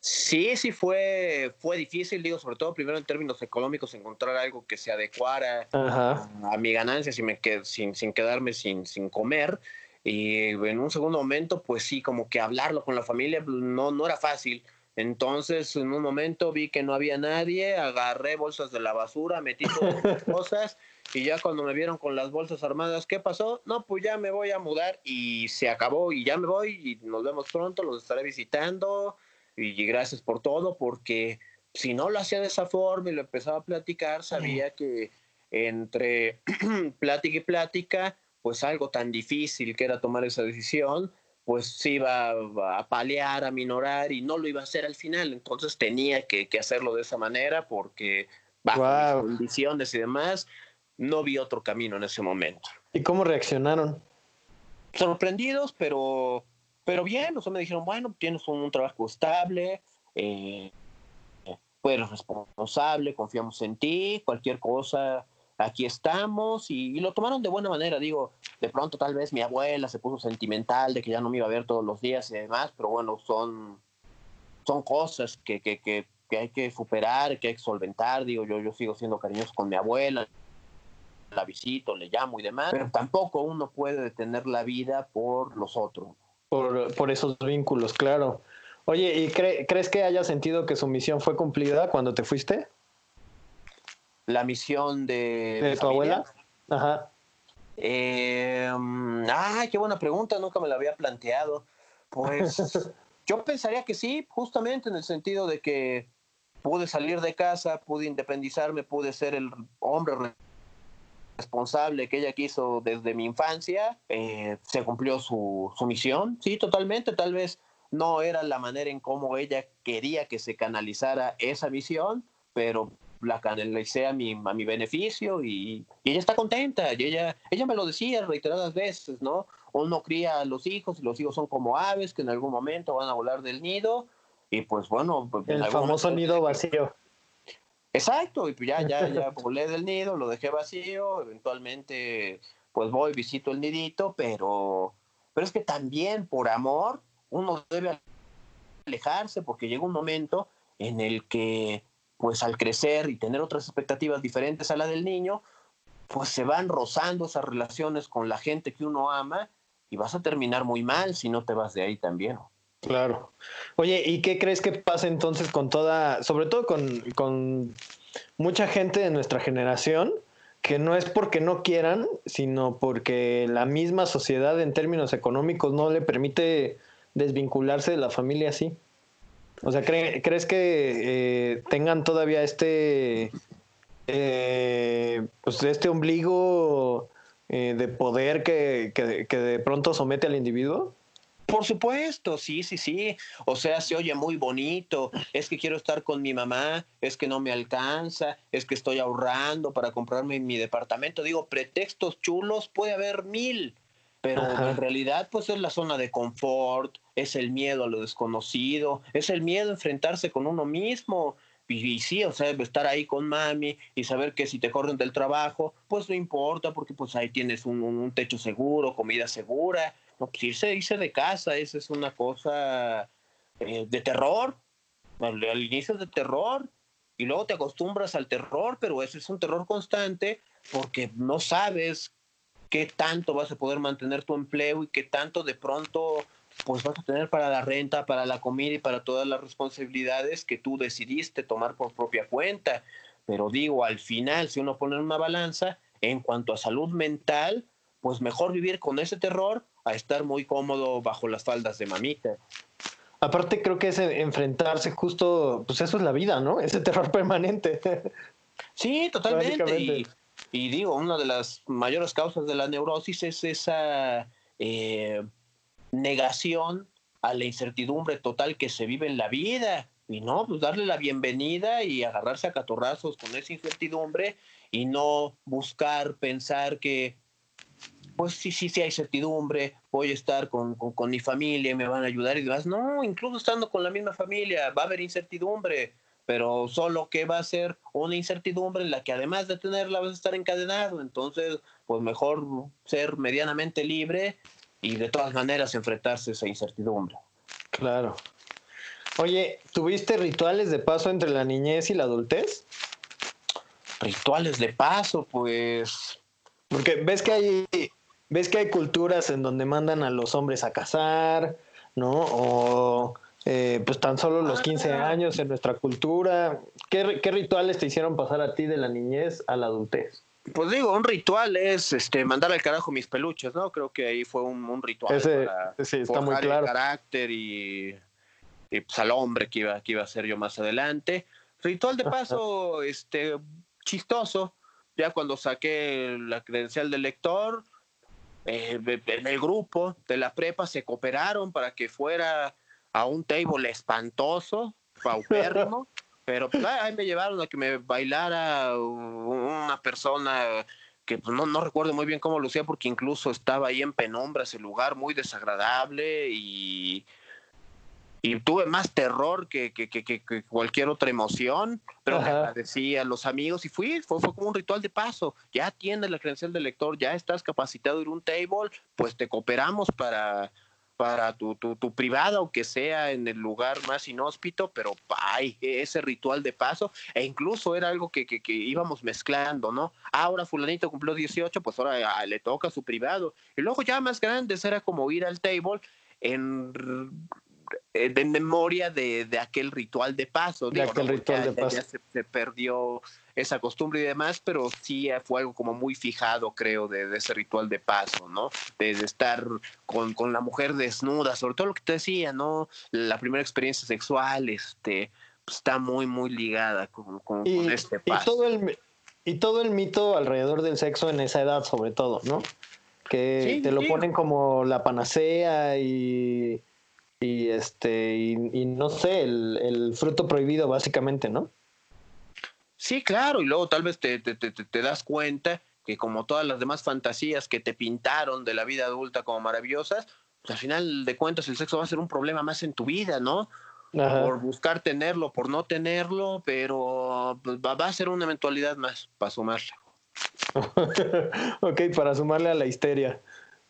sí, sí fue, fue difícil, digo, sobre todo primero en términos económicos, encontrar algo que se adecuara a, mi ganancia sin, me sin, sin quedarme sin, sin comer. Y en un segundo momento, pues sí, como que hablarlo con la familia pues, no, no era fácil. Entonces, en un momento vi que no había nadie, agarré bolsas de la basura, metí todas las cosas y ya cuando me vieron con las bolsas armadas, ¿qué pasó? No, pues ya me voy a mudar y se acabó y ya me voy y nos vemos pronto, los estaré visitando y gracias por todo porque si no lo hacía de esa forma y lo empezaba a platicar, sabía que entre plática y plática, pues algo tan difícil que era tomar esa decisión, pues se iba a paliar, a minorar y no lo iba a hacer al final. Entonces tenía que, hacerlo de esa manera porque bajo mis condiciones y demás, no vi otro camino en ese momento. ¿Y cómo reaccionaron? Sorprendidos, pero, pero bien. O me dijeron, bueno, tienes un, trabajo estable, eh, eres responsable, confiamos en ti, cualquier cosa aquí estamos y, lo tomaron de buena manera. Digo, de pronto tal vez mi abuela se puso sentimental de que ya no me iba a ver todos los días y demás, pero bueno, son, son cosas que, que, que, que hay que superar, que hay que solventar. Digo, yo, yo sigo siendo cariñoso con mi abuela, la visito, le llamo y demás, pero tampoco uno puede detener la vida por los otros. Por, por esos vínculos, claro. Oye, ¿y crees que haya sentido que su misión fue cumplida cuando te fuiste? la misión de... ¿De tu abuela? Ajá. Eh, ay, qué buena pregunta, nunca me la había planteado. Pues yo pensaría que sí, justamente en el sentido de que pude salir de casa, pude independizarme, pude ser el hombre responsable que ella quiso desde mi infancia, eh, se cumplió su, su misión, sí, totalmente, tal vez no era la manera en cómo ella quería que se canalizara esa misión, pero la canalicé a mi, a mi beneficio y, ella está contenta. Y ella, ella me lo decía reiteradas veces, ¿no? Uno cría a los hijos y los hijos son como aves que en algún momento van a volar del nido y pues bueno. Pues, El famoso nido vacío. Exacto, y pues ya, ya, ya volé del nido, lo dejé vacío, eventualmente pues voy, visito el nidito, pero, pero es que también por amor uno debe alejarse porque llega un momento en el que pues al crecer y tener otras expectativas diferentes a la del niño, pues se van rozando esas relaciones con la gente que uno ama y vas a terminar muy mal si no te vas de ahí también. Claro. Oye, ¿y qué crees que pasa entonces con toda, sobre todo con, con mucha gente de nuestra generación que no es porque no quieran, sino porque la misma sociedad en términos económicos no le permite desvincularse de la familia así. O sea, ¿crees que eh, tengan todavía este, eh, pues este ombligo eh, de poder que, que de pronto somete al individuo? Por supuesto, sí, sí, sí. O sea, se oye muy bonito. Es que quiero estar con mi mamá, es que no me alcanza, es que estoy ahorrando para comprarme mi departamento. Digo, pretextos chulos puede haber mil, pero en realidad pues es la zona de confort, es el miedo a lo desconocido, es el miedo a enfrentarse con uno mismo. Y, sí, o sea, estar ahí con mami y saber que si te corren del trabajo, pues no importa porque pues ahí tienes un, un techo seguro, comida segura no, pues irse, irse de casa, esa es una cosa eh, de terror. Al, inicio es de terror y luego te acostumbras al terror, pero ese es un terror constante porque no sabes qué tanto vas a poder mantener tu empleo y qué tanto de pronto pues vas a tener para la renta, para la comida y para todas las responsabilidades que tú decidiste tomar por propia cuenta. Pero digo, al final, si uno pone una balanza, en cuanto a salud mental, pues mejor vivir con ese terror a estar muy cómodo bajo las faldas de mamita. Aparte creo que es enfrentarse justo, pues eso es la vida, ¿no? Ese terror permanente. Sí, totalmente. Y, digo, una de las mayores causas de la neurosis es esa eh, negación a la incertidumbre total que se vive en la vida. Y no, pues darle la bienvenida y agarrarse a catorrazos con esa incertidumbre y no buscar pensar que pues sí, sí, sí hay certidumbre, voy a estar con, con, mi familia, me van a ayudar y demás. No, incluso estando con la misma familia, va a haber incertidumbre, pero solo que va a ser una incertidumbre en la que además de tenerla vas a estar encadenado. Entonces, pues mejor ser medianamente libre y de todas maneras enfrentarse a esa incertidumbre. Claro. Oye, ¿tuviste rituales de paso entre la niñez y la adultez? Rituales de paso, pues... Porque ves que hay ves que hay culturas en donde mandan a los hombres a casar, ¿no? O eh, pues tan solo los 15 ah. años en nuestra cultura. ¿Qué, rituales te hicieron pasar a ti de la niñez a la adultez? Pues digo, un ritual es este mandar al carajo mis peluches, ¿no? Creo que ahí fue un, ritual Ese, sí, está muy claro. el carácter y, pues al hombre que iba, que iba a ser yo más adelante. Ritual de paso, este, chistoso. Ya cuando saqué la credencial del lector, eh, en el grupo de la prepa se cooperaron para que fuera a un table espantoso, paupérrimo, pero pues, ahí me llevaron a que me bailara una persona que pues, no, no recuerdo muy bien cómo lucía porque incluso estaba ahí en penumbra ese lugar muy desagradable y y tuve más terror que, que, que, cualquier otra emoción, pero me agradecí a los amigos y fui, fue, fue como un ritual de paso. Ya tienes la credencial de lector, ya estás capacitado en un table, pues te cooperamos para, para tu, tu, tu, privada, aunque sea en el lugar más inhóspito, pero hay ese ritual de paso, e incluso era algo que, que, que, íbamos mezclando, ¿no? Ahora fulanito cumplió 18, pues ahora ah, le toca su privado. Y luego ya más grandes era como ir al table en de memoria de, de, aquel ritual de paso. De aquel ritual de paso. Ya se, perdió esa costumbre y demás, pero sí fue algo como muy fijado, creo, de, ese ritual de paso, ¿no? De, estar con, con, la mujer desnuda, sobre todo lo que te decía, ¿no? La primera experiencia sexual, este, pues, está muy, muy ligada con, con, este paso. Y todo, el, y todo el mito alrededor del sexo en esa edad, sobre todo, ¿no? Que te lo ponen como la panacea y y este y, no sé el, fruto prohibido básicamente no sí claro y luego tal vez te, te, te, te, das cuenta que como todas las demás fantasías que te pintaron de la vida adulta como maravillosas pues al final de cuentas el sexo va a ser un problema más en tu vida no por buscar tenerlo por no tenerlo pero pues, va, va a ser una eventualidad más para sumarle. Ok para sumarle a la histeria.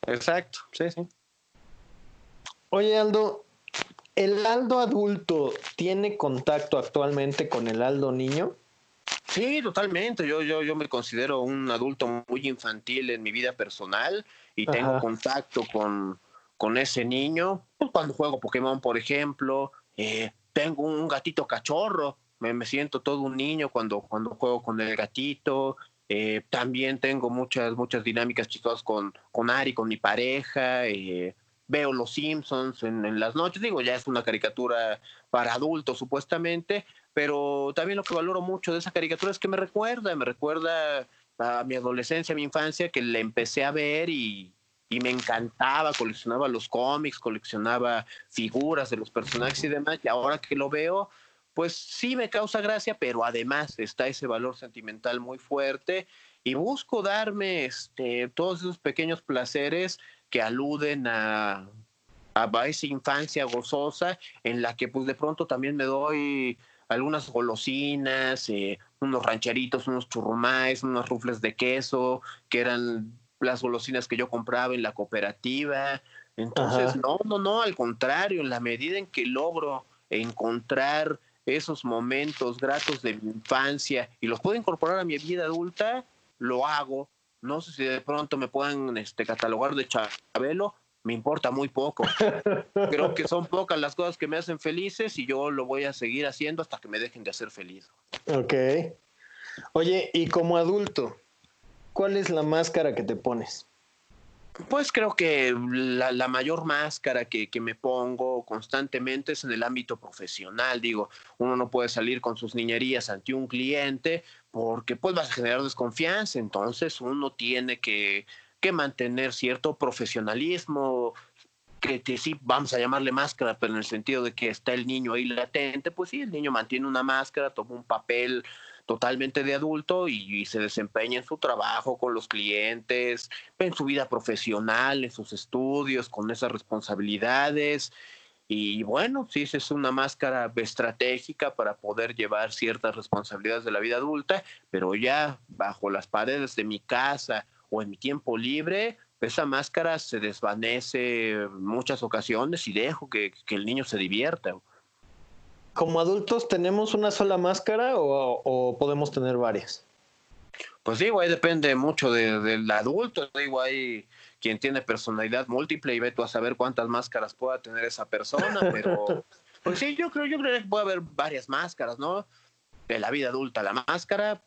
Exacto sí sí Oye, Aldo, ¿el Aldo adulto tiene contacto actualmente con el Aldo niño? Sí, totalmente. Yo, yo, yo me considero un adulto muy infantil en mi vida personal y tengo contacto con, con ese niño. Pues, cuando juego Pokémon, por ejemplo, eh, tengo un gatito cachorro me, siento todo un niño cuando, cuando juego con el gatito. Eh, también tengo muchas, muchas dinámicas chistosas con, con Ari, con mi pareja. Eh, veo Los Simpsons en, las noches. Digo, ya es una caricatura para adultos supuestamente, pero también lo que valoro mucho de esa caricatura es que me recuerda, me recuerda a mi adolescencia, a mi infancia, que le empecé a ver y, y me encantaba, coleccionaba los cómics, coleccionaba figuras de los personajes y demás, y ahora que lo veo, pues sí me causa gracia, pero además está ese valor sentimental muy fuerte y busco darme este, todos esos pequeños placeres que aluden a, a esa infancia gozosa en la que pues de pronto también me doy algunas golosinas, eh, unos rancheritos, unos churrumais, unos rufles de queso, que eran las golosinas que yo compraba en la cooperativa. Entonces, no, no, no, al contrario, en la medida en que logro encontrar esos momentos gratos de mi infancia y los puedo incorporar a mi vida adulta, lo hago. No sé si de pronto me puedan este, catalogar de chabelo, me importa muy poco. Creo que son pocas las cosas que me hacen felices y yo lo voy a seguir haciendo hasta que me dejen de hacer feliz. Ok. Oye, y como adulto, ¿cuál es la máscara que te pones? Pues creo que la, mayor máscara que, que, me pongo constantemente es en el ámbito profesional. Digo, uno no puede salir con sus niñerías ante un cliente porque pues vas a generar desconfianza. Entonces uno tiene que, que mantener cierto profesionalismo, que, que, sí, vamos a llamarle máscara, pero en el sentido de que está el niño ahí latente, pues sí, el niño mantiene una máscara, toma un papel totalmente de adulto y, se desempeña en su trabajo con los clientes, en su vida profesional, en sus estudios, con esas responsabilidades. Y bueno, sí, es una máscara estratégica para poder llevar ciertas responsabilidades de la vida adulta, pero ya bajo las paredes de mi casa o en mi tiempo libre, esa máscara se desvanece muchas ocasiones y dejo que el niño se divierta como adultos tenemos una sola máscara o, podemos tener varias? Pues digo, ahí depende mucho del adulto. Digo, hay quien tiene personalidad múltiple y ve tú a saber cuántas máscaras pueda tener esa persona, pero pues sí, yo creo, yo creo que puede haber varias máscaras, ¿no? De la vida adulta, la máscara,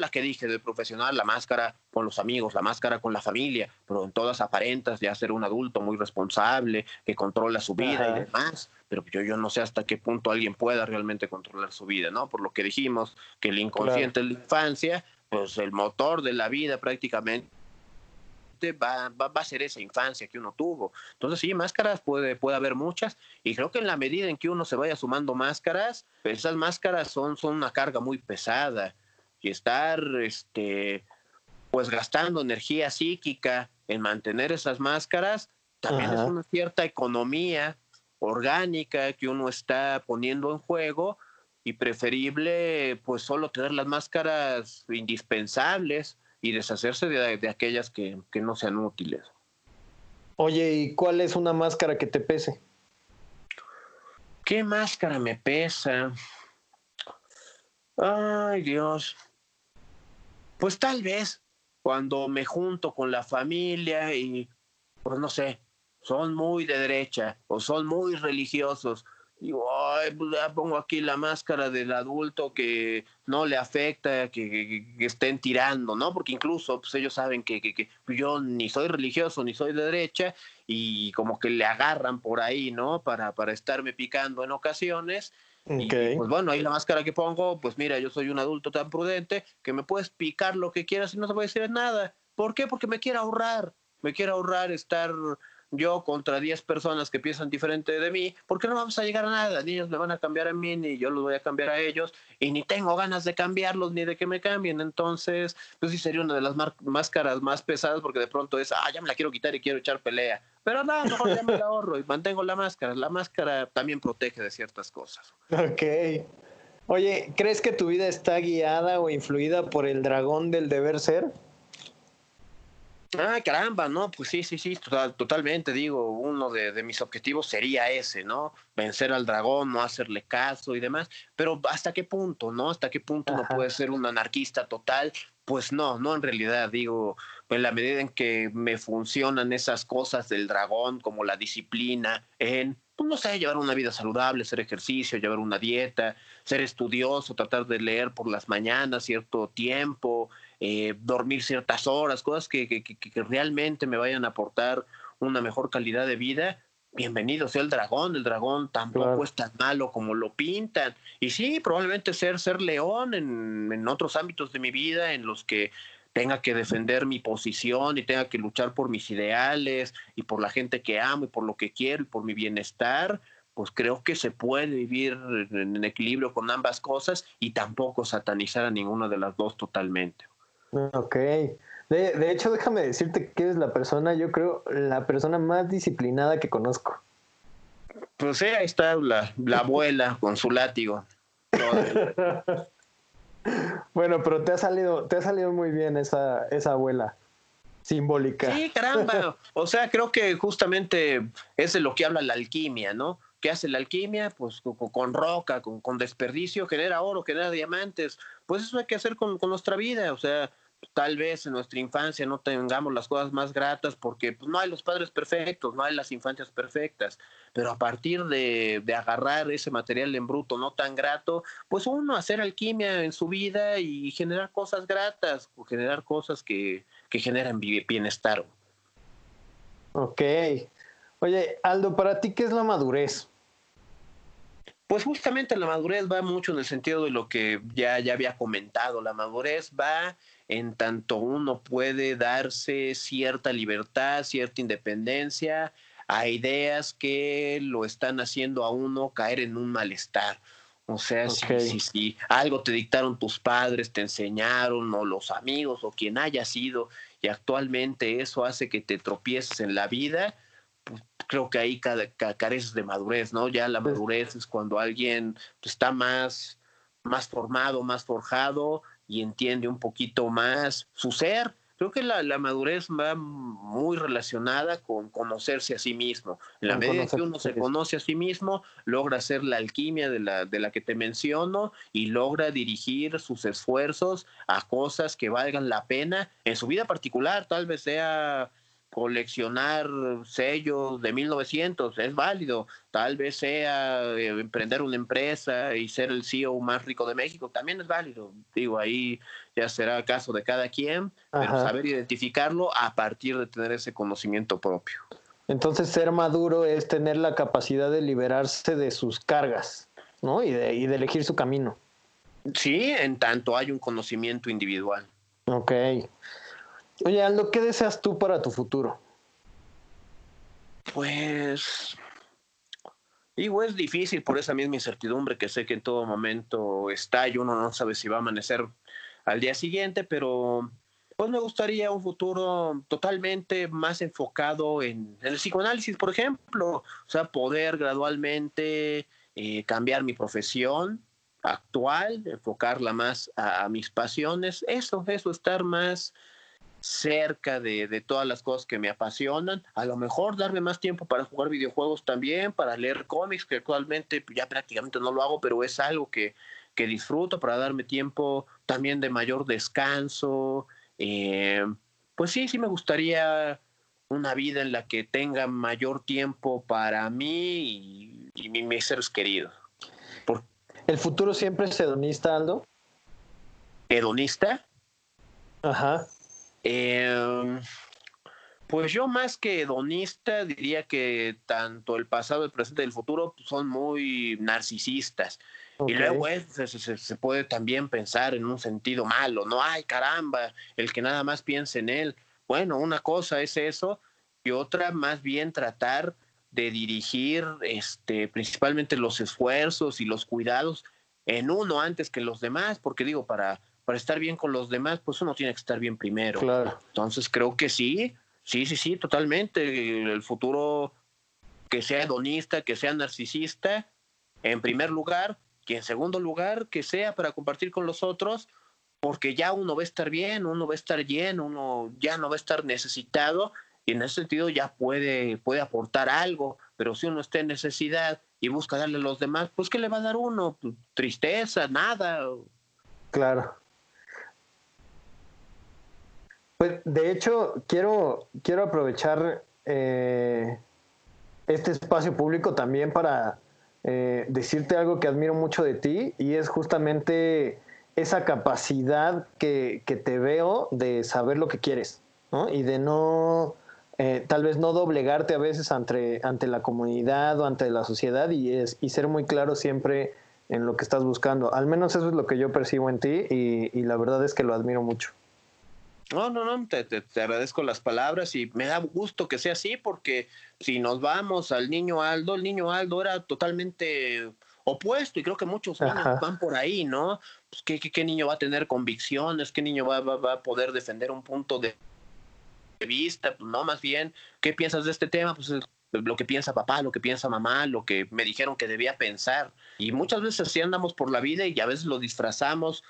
la que dije de profesional, la máscara con los amigos, la máscara con la familia, pero en todas aparentas ya ser un adulto muy responsable, que controla su vida y demás, pero yo, yo no sé hasta qué punto alguien pueda realmente controlar su vida, ¿no? Por lo que dijimos, que el inconsciente de la infancia, pues el motor de la vida prácticamente Va, va, a ser esa infancia que uno tuvo. Entonces, sí, máscaras puede, puede haber muchas, y creo que en la medida en que uno se vaya sumando máscaras, pues esas máscaras son, son una carga muy pesada y estar este, pues gastando energía psíquica en mantener esas máscaras, también es una cierta economía orgánica que uno está poniendo en juego y preferible pues solo tener las máscaras indispensables y deshacerse de, aquellas que, que, no sean útiles. Oye, ¿y cuál es una máscara que te pese? ¿Qué máscara me pesa? Ay, Dios. Pues tal vez cuando me junto con la familia y, pues no sé, son muy de derecha o son muy religiosos. Digo, ay, pues ya pongo aquí la máscara del adulto que no le afecta que, estén tirando, ¿no? Porque incluso pues, ellos saben que, que, yo ni soy religioso ni soy de derecha y como que le agarran por ahí, ¿no? Para, para estarme picando en ocasiones pues bueno, ahí la máscara que pongo, pues mira, yo soy un adulto tan prudente que me puedes picar lo que quieras y no te voy a decir nada. ¿Por qué? Porque me quiero ahorrar. Me quiero ahorrar estar yo contra 10 personas que piensan diferente de mí, porque no vamos a llegar a nada. Ni ellos me van a cambiar a mí, ni yo los voy a cambiar a ellos, y ni tengo ganas de cambiarlos, ni de que me cambien. Entonces, pues sí sería una de las máscaras más pesadas, porque de pronto es, ah, ya me la quiero quitar y quiero echar pelea. Pero nada, mejor ya me la ahorro y mantengo la máscara. La máscara también protege de ciertas cosas. Ok. Oye, ¿crees que tu vida está guiada o influida por el dragón del deber ser? Ah, caramba, no, pues sí, sí, sí, totalmente, digo, uno de, mis objetivos sería ese, ¿no? Vencer al dragón, no hacerle caso y demás, pero ¿hasta qué punto, no? ¿Hasta qué punto uno puede ser un anarquista total? Pues no, no en realidad, digo, en la medida en que me funcionan esas cosas del dragón, como la disciplina en pues no sé, llevar una vida saludable, hacer ejercicio, llevar una dieta, ser estudioso, tratar de leer por las mañanas cierto tiempo, eh, dormir ciertas horas, cosas que, que, que, realmente me vayan a aportar una mejor calidad de vida, bienvenido sea el dragón, el dragón tampoco es tan malo como lo pintan. Y sí, probablemente ser, ser león en, en, otros ámbitos de mi vida en los que tenga que defender mi posición y tenga que luchar por mis ideales y por la gente que amo y por lo que quiero y por mi bienestar, pues creo que se puede vivir en equilibrio con ambas cosas y tampoco satanizar a ninguna de las dos totalmente. Ok. De, hecho, déjame decirte que eres la persona, yo creo, la persona más disciplinada que conozco. Pues sí, ahí está la, abuela con su látigo. bueno, pero te ha salido, te ha salido muy bien esa, esa abuela simbólica. Sí, caramba. O sea, creo que justamente es de lo que habla la alquimia, ¿no? ¿Qué hace la alquimia? Pues con, roca, con, desperdicio, genera oro, genera diamantes. Pues eso hay que hacer con, con nuestra vida. O sea, tal vez en nuestra infancia no tengamos las cosas más gratas porque pues, no hay los padres perfectos, no hay las infancias perfectas, pero a partir de, de, agarrar ese material en bruto no tan grato, pues uno hacer alquimia en su vida y generar cosas gratas, o generar cosas que, que generan bienestar. Ok. Oye, Aldo, para ti, ¿qué es la madurez? Pues justamente la madurez va mucho en el sentido de lo que ya, ya había comentado. La madurez va en tanto uno puede darse cierta libertad, cierta independencia a ideas que lo están haciendo a uno caer en un malestar. O sea, si, si, algo te dictaron tus padres, te enseñaron, o los amigos, o quien haya sido, y actualmente eso hace que te tropieces en la vida, pues, creo que ahí careces de madurez, ¿no? Ya la pues madurez es cuando alguien está más, más formado, más forjado, y entiende un poquito más su ser. Creo que la, la, madurez va muy relacionada con conocerse a sí mismo. En la medida que uno se conoce a sí mismo, logra hacer la alquimia de la, de la que te menciono y logra dirigir sus esfuerzos a cosas que valgan la pena en su vida particular, tal vez sea coleccionar sellos de 1900, es válido. Tal vez sea eh, emprender una empresa y ser el CEO más rico de México, también es válido. Digo, ahí ya será caso de cada quien, pero saber identificarlo a partir de tener ese conocimiento propio. Entonces, ser maduro es tener la capacidad de liberarse de sus cargas, ¿no? Y de, y de elegir su camino. Sí, en tanto hay un conocimiento individual. Ok. Oye, Aldo, ¿qué deseas tú para tu futuro? Pues Digo, es difícil por esa misma incertidumbre que sé que en todo momento está y uno no sabe si va a amanecer al día siguiente, pero pues me gustaría un futuro totalmente más enfocado en, el psicoanálisis, por ejemplo, o sea, poder gradualmente eh, cambiar mi profesión actual, enfocarla más a, a mis pasiones, eso, eso, estar más cerca de, de, todas las cosas que me apasionan. A lo mejor darme más tiempo para jugar videojuegos también, para leer cómics, que actualmente ya prácticamente no lo hago, pero es algo que, que disfruto, para darme tiempo también de mayor descanso. Eh, pues sí, sí me gustaría una vida en la que tenga mayor tiempo para mí y, y mis seres queridos. ¿El futuro siempre es hedonista, Aldo? ¿Hedonista? Ajá. Eh, pues yo más que hedonista diría que tanto el pasado, el presente y el futuro son muy narcisistas. Y luego se, se, puede también pensar en un sentido malo, no, ay caramba, el que nada más piense en él. Bueno, una cosa es eso y otra más bien tratar de dirigir este, principalmente los esfuerzos y los cuidados en uno antes que los demás, porque digo, para para estar bien con los demás, pues uno tiene que estar bien primero. Claro. Entonces creo que sí, sí, sí, sí, totalmente. El futuro que sea hedonista, que sea narcisista, en primer lugar, y en segundo lugar, que sea para compartir con los otros, porque ya uno va a estar bien, uno va a estar lleno, uno ya no va a estar necesitado, y en ese sentido ya puede, puede aportar algo, pero si uno está en necesidad y busca darle a los demás, pues ¿qué le va a dar uno? Tristeza, nada. Claro. Pues de hecho, quiero, quiero aprovechar eh, este espacio público también para eh, decirte algo que admiro mucho de ti y es justamente esa capacidad que, que te veo de saber lo que quieres y de no, eh, tal vez no doblegarte a veces ante, ante la comunidad o ante la sociedad y, es, y ser muy claro siempre en lo que estás buscando. Al menos eso es lo que yo percibo en ti y la verdad es que lo admiro mucho. No, no, no, te, te, agradezco las palabras y me da gusto que sea así porque si nos vamos al niño Aldo, el niño Aldo era totalmente opuesto y creo que muchos van por ahí, ¿no? Pues, ¿qué, ¿qué, niño va a tener convicciones? ¿Qué niño va, va, va, a poder defender un punto de vista? Pues no, más bien, ¿qué piensas de este tema? Pues lo que piensa papá, lo que piensa mamá, lo que me dijeron que debía pensar. Y muchas veces así andamos por la vida y a veces lo disfrazamos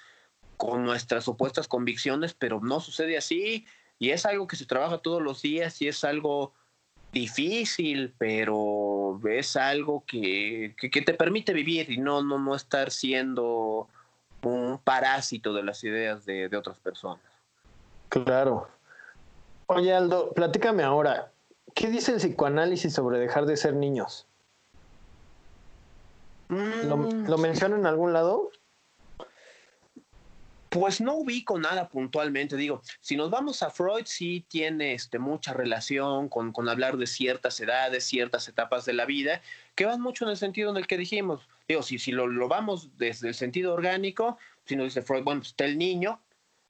con nuestras supuestas convicciones, pero no sucede así y es algo que se trabaja todos los días y es algo difícil, pero es algo que, que, te permite vivir y no, no, no estar siendo un parásito de las ideas de, de otras personas. Claro. Oye, Aldo, platícame ahora, ¿qué dice el psicoanálisis sobre dejar de ser niños? ¿Lo, ¿Lo, mm. menciona en algún lado? Pues no ubico nada puntualmente. Digo, si nos vamos a Freud, sí tiene este, mucha relación con, con hablar de ciertas edades, ciertas etapas de la vida, que van mucho en el sentido en el que dijimos. Digo, si, si lo, lo vamos desde el sentido orgánico, si nos dice Freud, bueno, pues está el niño,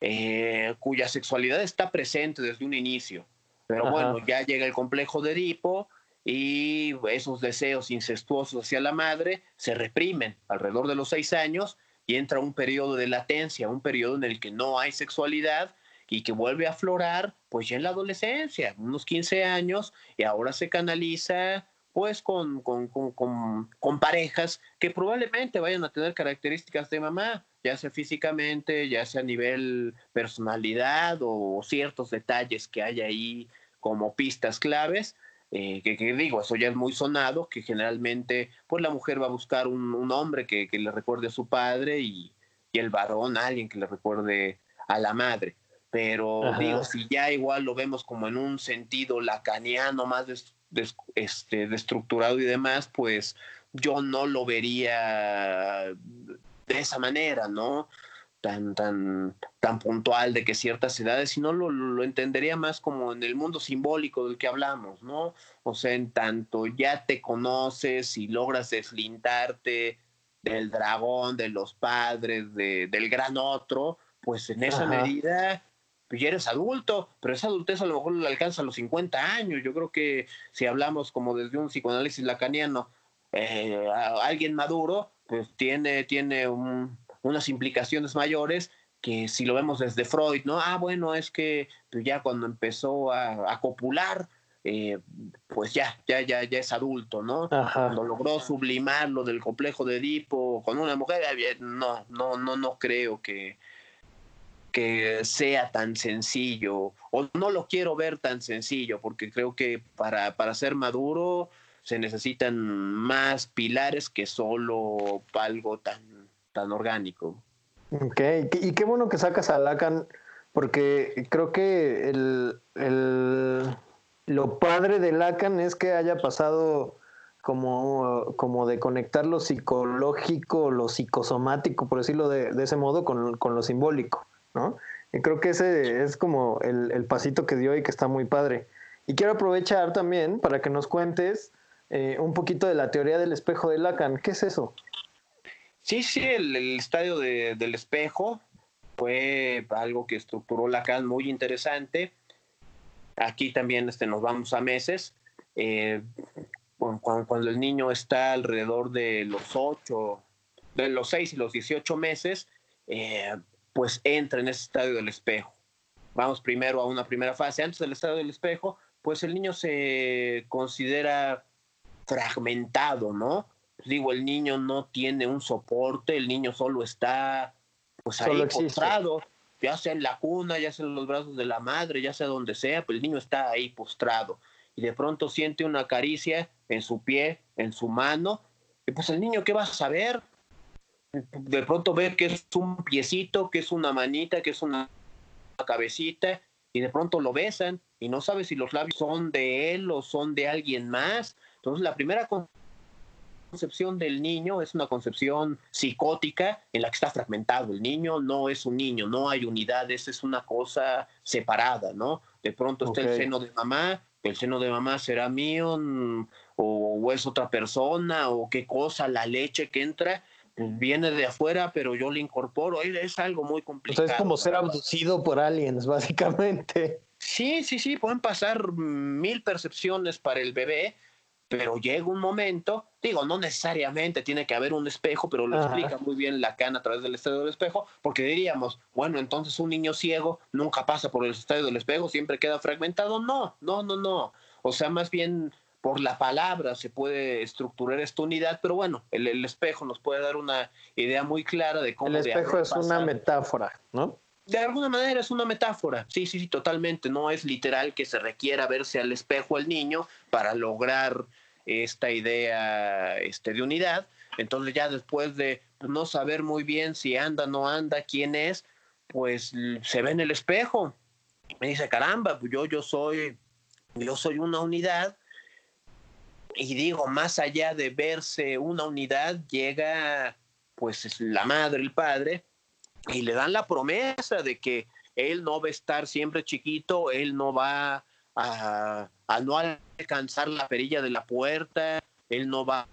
eh, cuya sexualidad está presente desde un inicio. Pero bueno, ya llega el complejo de Edipo y esos deseos incestuosos hacia la madre se reprimen alrededor de los seis años y entra un periodo de latencia, un periodo en el que no hay sexualidad y que vuelve a aflorar pues ya en la adolescencia, unos 15 años, y ahora se canaliza pues con, con, con, con, parejas que probablemente vayan a tener características de mamá, ya sea físicamente, ya sea a nivel personalidad o ciertos detalles que hay ahí como pistas claves, eh, que, digo, eso ya es muy sonado, que generalmente pues la mujer va a buscar un, un hombre que, que, le recuerde a su padre y, y, el varón alguien que le recuerde a la madre. Pero digo, si ya igual lo vemos como en un sentido lacaniano, más des, des, este, destructurado y demás, pues yo no lo vería de esa manera, ¿no? Tan, tan, tan puntual de que ciertas edades, sino lo, lo entendería más como en el mundo simbólico del que hablamos, ¿no? O sea, en tanto ya te conoces y logras deslintarte del dragón, de los padres, de, del gran otro, pues en esa medida pues ya eres adulto, pero esa adultez a lo mejor le alcanza a los 50 años. Yo creo que si hablamos como desde un psicoanálisis lacaniano, eh, alguien maduro, pues tiene, tiene un, unas implicaciones mayores que si lo vemos desde Freud, ¿no? Ah, bueno, es que pues ya cuando empezó a, copular, eh, pues ya, ya, ya, ya es adulto, ¿no? Cuando logró sublimar lo del complejo de Edipo con una mujer, no, no, no, no creo que, que sea tan sencillo, o no lo quiero ver tan sencillo, porque creo que para, para ser maduro se necesitan más pilares que solo algo tan tan orgánico. Ok, y qué bueno que sacas a Lacan, porque creo que el, el, lo padre de Lacan es que haya pasado como, como de conectar lo psicológico, lo psicosomático, por decirlo de, de ese modo, con, con, lo simbólico, ¿no? Y creo que ese es como el, el, pasito que dio y que está muy padre. Y quiero aprovechar también para que nos cuentes eh, un poquito de la teoría del espejo de Lacan. ¿Qué es eso? Sí, sí, el, estadio de, del espejo fue algo que estructuró Lacan muy interesante. Aquí también este, nos vamos a meses. Eh, cuando, cuando, el niño está alrededor de los 8, de los 6 y los 18 meses, eh, pues entra en ese estadio del espejo. Vamos primero a una primera fase. Antes del estadio del espejo, pues el niño se considera fragmentado, ¿no? Digo, el niño no tiene un soporte, el niño solo está pues ahí postrado, ya sea en la cuna, ya sea en los brazos de la madre, ya sea donde sea, pues el niño está ahí postrado y de pronto siente una caricia en su pie, en su mano, y pues el niño, ¿qué va a saber? De pronto ve que es un piecito, que es una manita, que es una cabecita, y de pronto lo besan, y no sabe si los labios son de él o son de alguien más. Entonces la primera concepción del niño es una concepción psicótica en la que está fragmentado. El niño no es un niño, no hay unidades, es una cosa separada, ¿no? De pronto está el seno de mamá, el seno de mamá será mío mm, o, es otra persona o qué cosa, la leche que entra pues, viene de afuera, pero yo le incorporo. Es algo muy complicado. O sea, es como ser abducido por aliens, básicamente. Sí, sí, sí, pueden pasar mil percepciones para el bebé, pero llega un momento, digo, no necesariamente tiene que haber un espejo, pero lo explica muy bien Lacan a través del estadio del espejo, porque diríamos, bueno, entonces un niño ciego nunca pasa por el estadio del espejo, siempre queda fragmentado. No, no, no, no. O sea, más bien por la palabra se puede estructurar esta unidad, pero bueno, el, espejo nos puede dar una idea muy clara de cómo... El espejo es una metáfora, ¿no? de alguna manera es una metáfora, sí, sí, sí, totalmente. No es literal que se requiera verse al espejo al niño para lograr esta idea este, de unidad. Entonces ya después de no saber muy bien si anda, no anda, quién es, pues se ve en el espejo. Me dice, caramba, pues yo, yo soy, yo soy una unidad. Y digo, más allá de verse una unidad, llega pues la madre, el padre, y le dan la promesa de que él no va a estar siempre chiquito, él no va a, no alcanzar la perilla de la puerta, él no va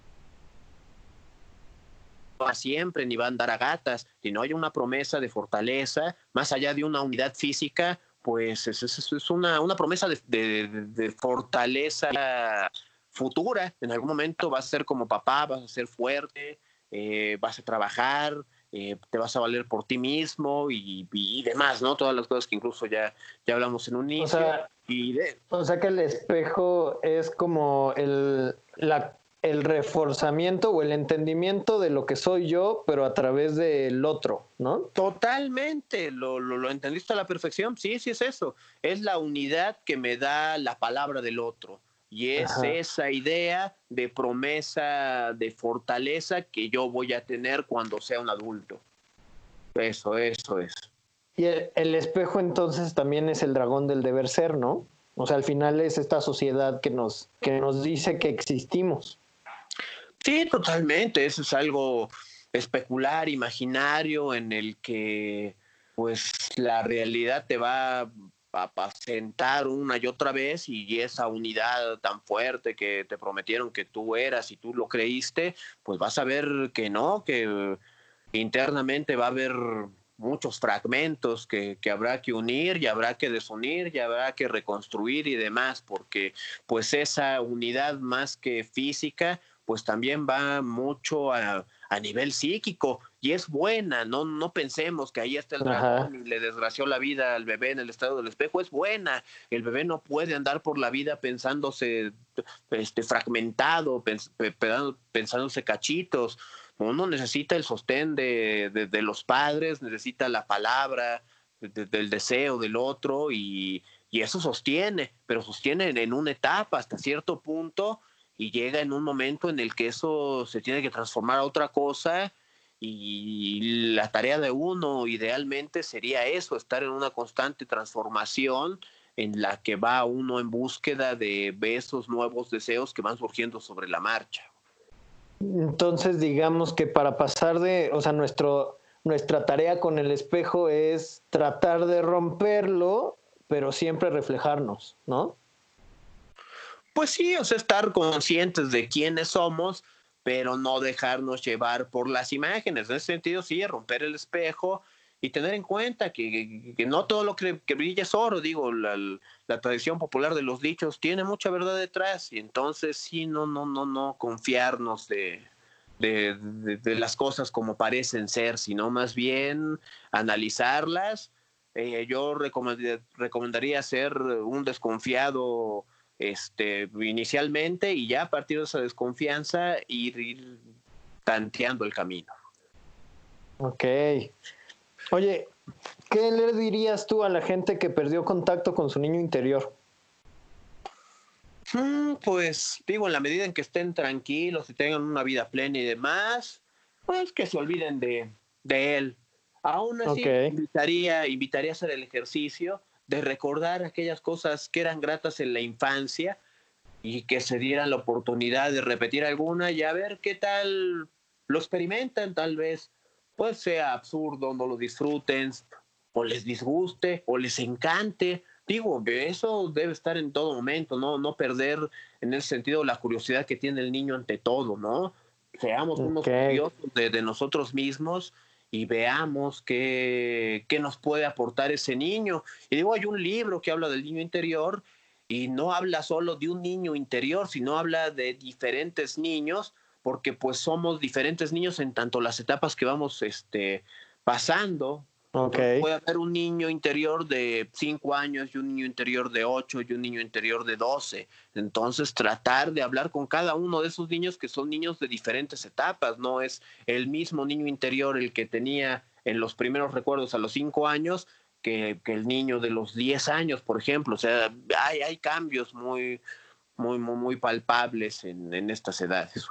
a siempre ni va a andar a gatas, sino hay una promesa de fortaleza, más allá de una unidad física, pues es, es, una, una, promesa de, fortaleza futura. En algún momento vas a ser como papá, vas a ser fuerte, eh, vas a trabajar, eh, te vas a valer por ti mismo y, demás, ¿no? Todas las cosas que incluso ya, ya hablamos en un inicio. O sea, y o sea que el espejo es como el, la, el reforzamiento o el entendimiento de lo que soy yo, pero a través del otro, ¿no? Totalmente, lo, lo, lo entendiste a la perfección, sí, sí es eso, es la unidad que me da la palabra del otro y es esa idea de promesa, de fortaleza que yo voy a tener cuando sea un adulto. Eso, eso es. Y el, espejo entonces también es el dragón del deber ser, ¿no? O sea, al final es esta sociedad que nos, que nos dice que existimos. Sí, totalmente. Eso es algo especular, imaginario, en el que pues la realidad te va para sentar una y otra vez y esa unidad tan fuerte que te prometieron que tú eras y tú lo creíste, pues vas a ver que no, que internamente va a haber muchos fragmentos que, que, habrá que unir y habrá que desunir y habrá que reconstruir y demás, porque pues esa unidad más que física, pues también va mucho a, a nivel psíquico y es buena, no, no pensemos que ahí está el dragón y le desgració la vida al bebé en el estado del espejo, es buena, el bebé no puede andar por la vida pensándose este, fragmentado, pensándose cachitos, uno necesita el sostén de, los padres, necesita la palabra del deseo del otro y, y eso sostiene, pero sostiene en una etapa hasta cierto punto y llega en un momento en el que eso se tiene que transformar a otra cosa y la tarea de uno idealmente sería eso, estar en una constante transformación en la que va uno en búsqueda de esos nuevos deseos que van surgiendo sobre la marcha. Entonces, digamos que para pasar de, o sea, nuestro, nuestra tarea con el espejo es tratar de romperlo, pero siempre reflejarnos, ¿no? Pues sí, o sea, estar conscientes de quiénes somos, pero no dejarnos llevar por las imágenes. En ese sentido, sí, romper el espejo y tener en cuenta que, no todo lo que, brilla es oro, digo, la, tradición popular de los dichos tiene mucha verdad detrás y entonces sí, no, no, no, no confiarnos de, las cosas como parecen ser, sino más bien analizarlas. Eh, yo recomendaría ser un desconfiado este, inicialmente y ya a partir de esa desconfianza ir, tanteando el camino. Ok. Oye, ¿qué le dirías tú a la gente que perdió contacto con su niño interior? Mm, pues digo, en la medida en que estén tranquilos y tengan una vida plena y demás, pues que se olviden de, él. Aún así, invitaría, invitaría a hacer el ejercicio de recordar aquellas cosas que eran gratas en la infancia y que se dieran la oportunidad de repetir alguna y a ver qué tal lo experimentan tal vez. Pues sea absurdo, no lo disfruten, o les disguste, o les encante. Digo, eso debe estar en todo momento, ¿no? No perder en ese sentido la curiosidad que tiene el niño ante todo, ¿no? Seamos unos curiosos de, de nosotros mismos y veamos qué, qué nos puede aportar ese niño. Y digo, hay un libro que habla del niño interior y no habla solo de un niño interior, sino habla de diferentes niños, porque pues somos diferentes niños en tanto las etapas que vamos este, pasando, Puede haber un niño interior de 5 años y un niño interior de 8 y un niño interior de 12. Entonces, tratar de hablar con cada uno de esos niños que son niños de diferentes etapas. No es el mismo niño interior el que tenía en los primeros recuerdos a los 5 años que, el niño de los 10 años, por ejemplo. O sea, hay, hay cambios muy, muy, muy, muy palpables en, en estas edades.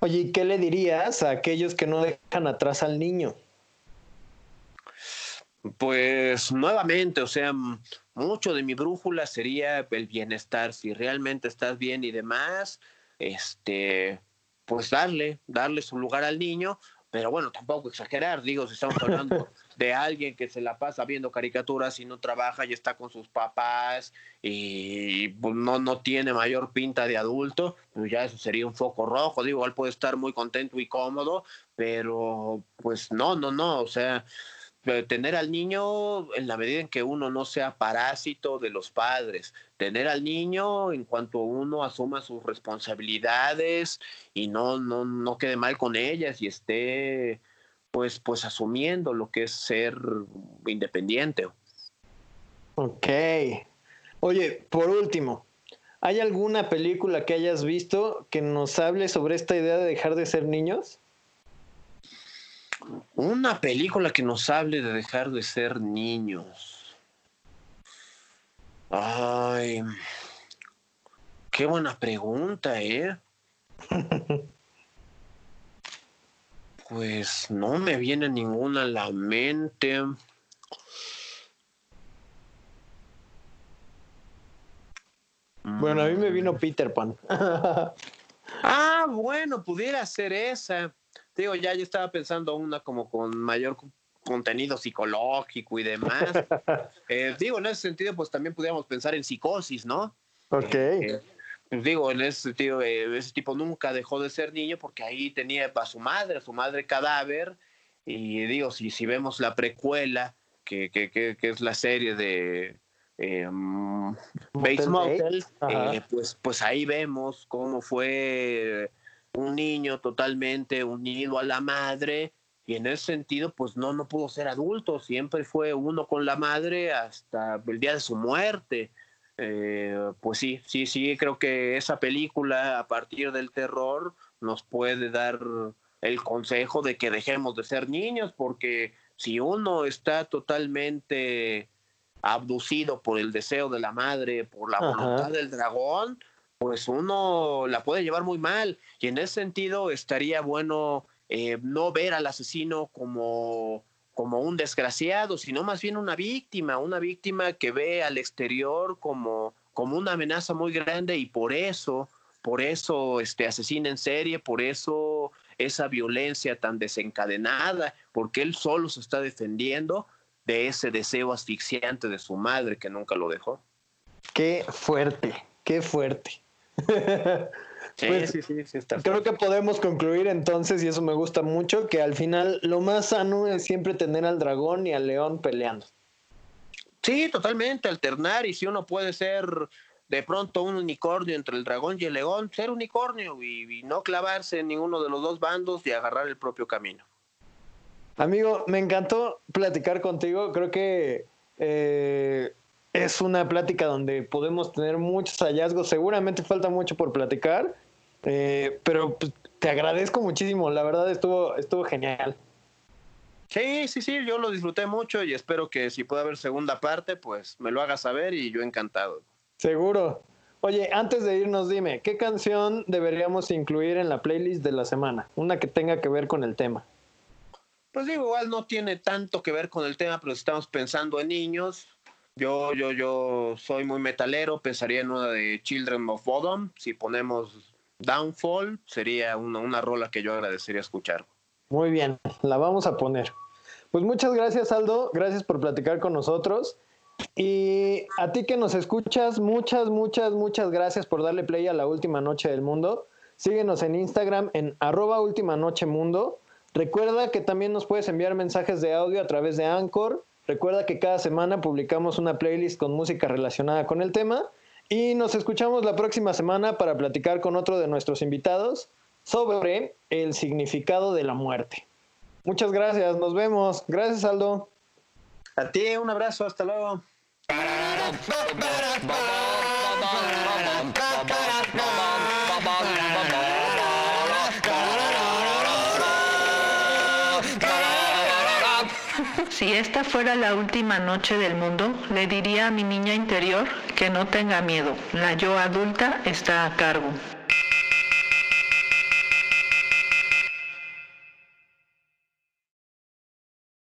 Oye, ¿qué le dirías a aquellos que no dejan atrás al niño? Pues nuevamente, o sea, mucho de mi brújula sería el bienestar. Si realmente estás bien y demás, este, pues darle, darle su lugar al niño, pero bueno, tampoco exagerar, digo, si estamos hablando de alguien que se la pasa viendo caricaturas y no trabaja y está con sus papás y pues, no, no tiene mayor pinta de adulto, pues ya eso sería un foco rojo, digo, él puede estar muy contento y cómodo, pero pues no, no, no, o sea, tener al niño en la medida en que uno no sea parásito de los padres, tener al niño en cuanto uno asuma sus responsabilidades y no, no, no quede mal con ellas y esté pues, pues asumiendo lo que es ser independiente. Ok. Oye, por último, ¿hay alguna película que hayas visto que nos hable sobre esta idea de dejar de ser niños? Una película que nos hable de dejar de ser niños. Ay, qué buena pregunta, ¿eh? Pues no me viene ninguna a la mente. Bueno, a mí me vino mm. Peter Pan. ah, bueno, pudiera ser esa digo, ya yo estaba pensando una como con mayor contenido psicológico y demás. Eh, digo, en ese sentido, pues también pudiéramos pensar en psicosis, ¿no? Ok. Eh, pues, digo, en ese sentido, eh, ese tipo nunca dejó de ser niño porque ahí tenía a su madre, a su madre cadáver. Y digo, si, si vemos la precuela, que, que, que, es la serie de eh, Bates Motel, pues, pues ahí vemos cómo fue un niño totalmente unido a la madre y en ese sentido pues no, no pudo ser adulto, siempre fue uno con la madre hasta el día de su muerte. Eh, pues sí, sí, sí, creo que esa película a partir del terror nos puede dar el consejo de que dejemos de ser niños, porque si uno está totalmente abducido por el deseo de la madre, por la voluntad del dragón, pues uno la puede llevar muy mal. Y en ese sentido estaría bueno eh, no ver al asesino como, como un desgraciado, sino más bien una víctima, una víctima que ve al exterior como, como una amenaza muy grande y por eso, por eso este asesina en serie, por eso esa violencia tan desencadenada, porque él solo se está defendiendo de ese deseo asfixiante de su madre que nunca lo dejó. Qué fuerte, qué fuerte. Pues, sí, sí, sí, está creo que podemos concluir entonces, y eso me gusta mucho, que al final lo más sano es siempre tener al dragón y al león peleando. Sí, totalmente, alternar, y si uno puede ser de pronto un unicornio entre el dragón y el león, ser unicornio y, no clavarse en ninguno de los dos bandos y agarrar el propio camino. Amigo, me encantó platicar contigo, creo que... Eh, es una plática donde podemos tener muchos hallazgos. Seguramente falta mucho por platicar, eh, pero pues, te agradezco muchísimo. La verdad estuvo, estuvo genial. Sí, sí, sí, yo lo disfruté mucho y espero que si puede haber segunda parte, pues me lo hagas saber y yo encantado. Seguro. Oye, antes de irnos, dime, ¿qué canción deberíamos incluir en la playlist de la semana? Una que tenga que ver con el tema. Pues digo, igual no tiene tanto que ver con el tema, pero estamos pensando en niños, Yo, yo, yo soy muy metalero, pensaría en una de Children of Bodom. Si ponemos Downfall, sería una, una rola que yo agradecería escuchar. Muy bien, la vamos a poner. Pues muchas gracias, Aldo. Gracias por platicar con nosotros. Y a ti que nos escuchas, muchas, muchas, muchas gracias por darle play a la última noche del mundo. Síguenos en Instagram en arroba última noche mundo. Recuerda que también nos puedes enviar mensajes de audio a través de Anchor. Recuerda que cada semana publicamos una playlist con música relacionada con el tema. Y nos escuchamos la próxima semana para platicar con otro de nuestros invitados sobre el significado de la muerte. Muchas gracias, nos vemos. Gracias, Aldo. A ti, un abrazo, hasta luego. Si esta fuera la última noche del mundo, le diría a mi niña interior que no tenga miedo. La yo adulta está a cargo.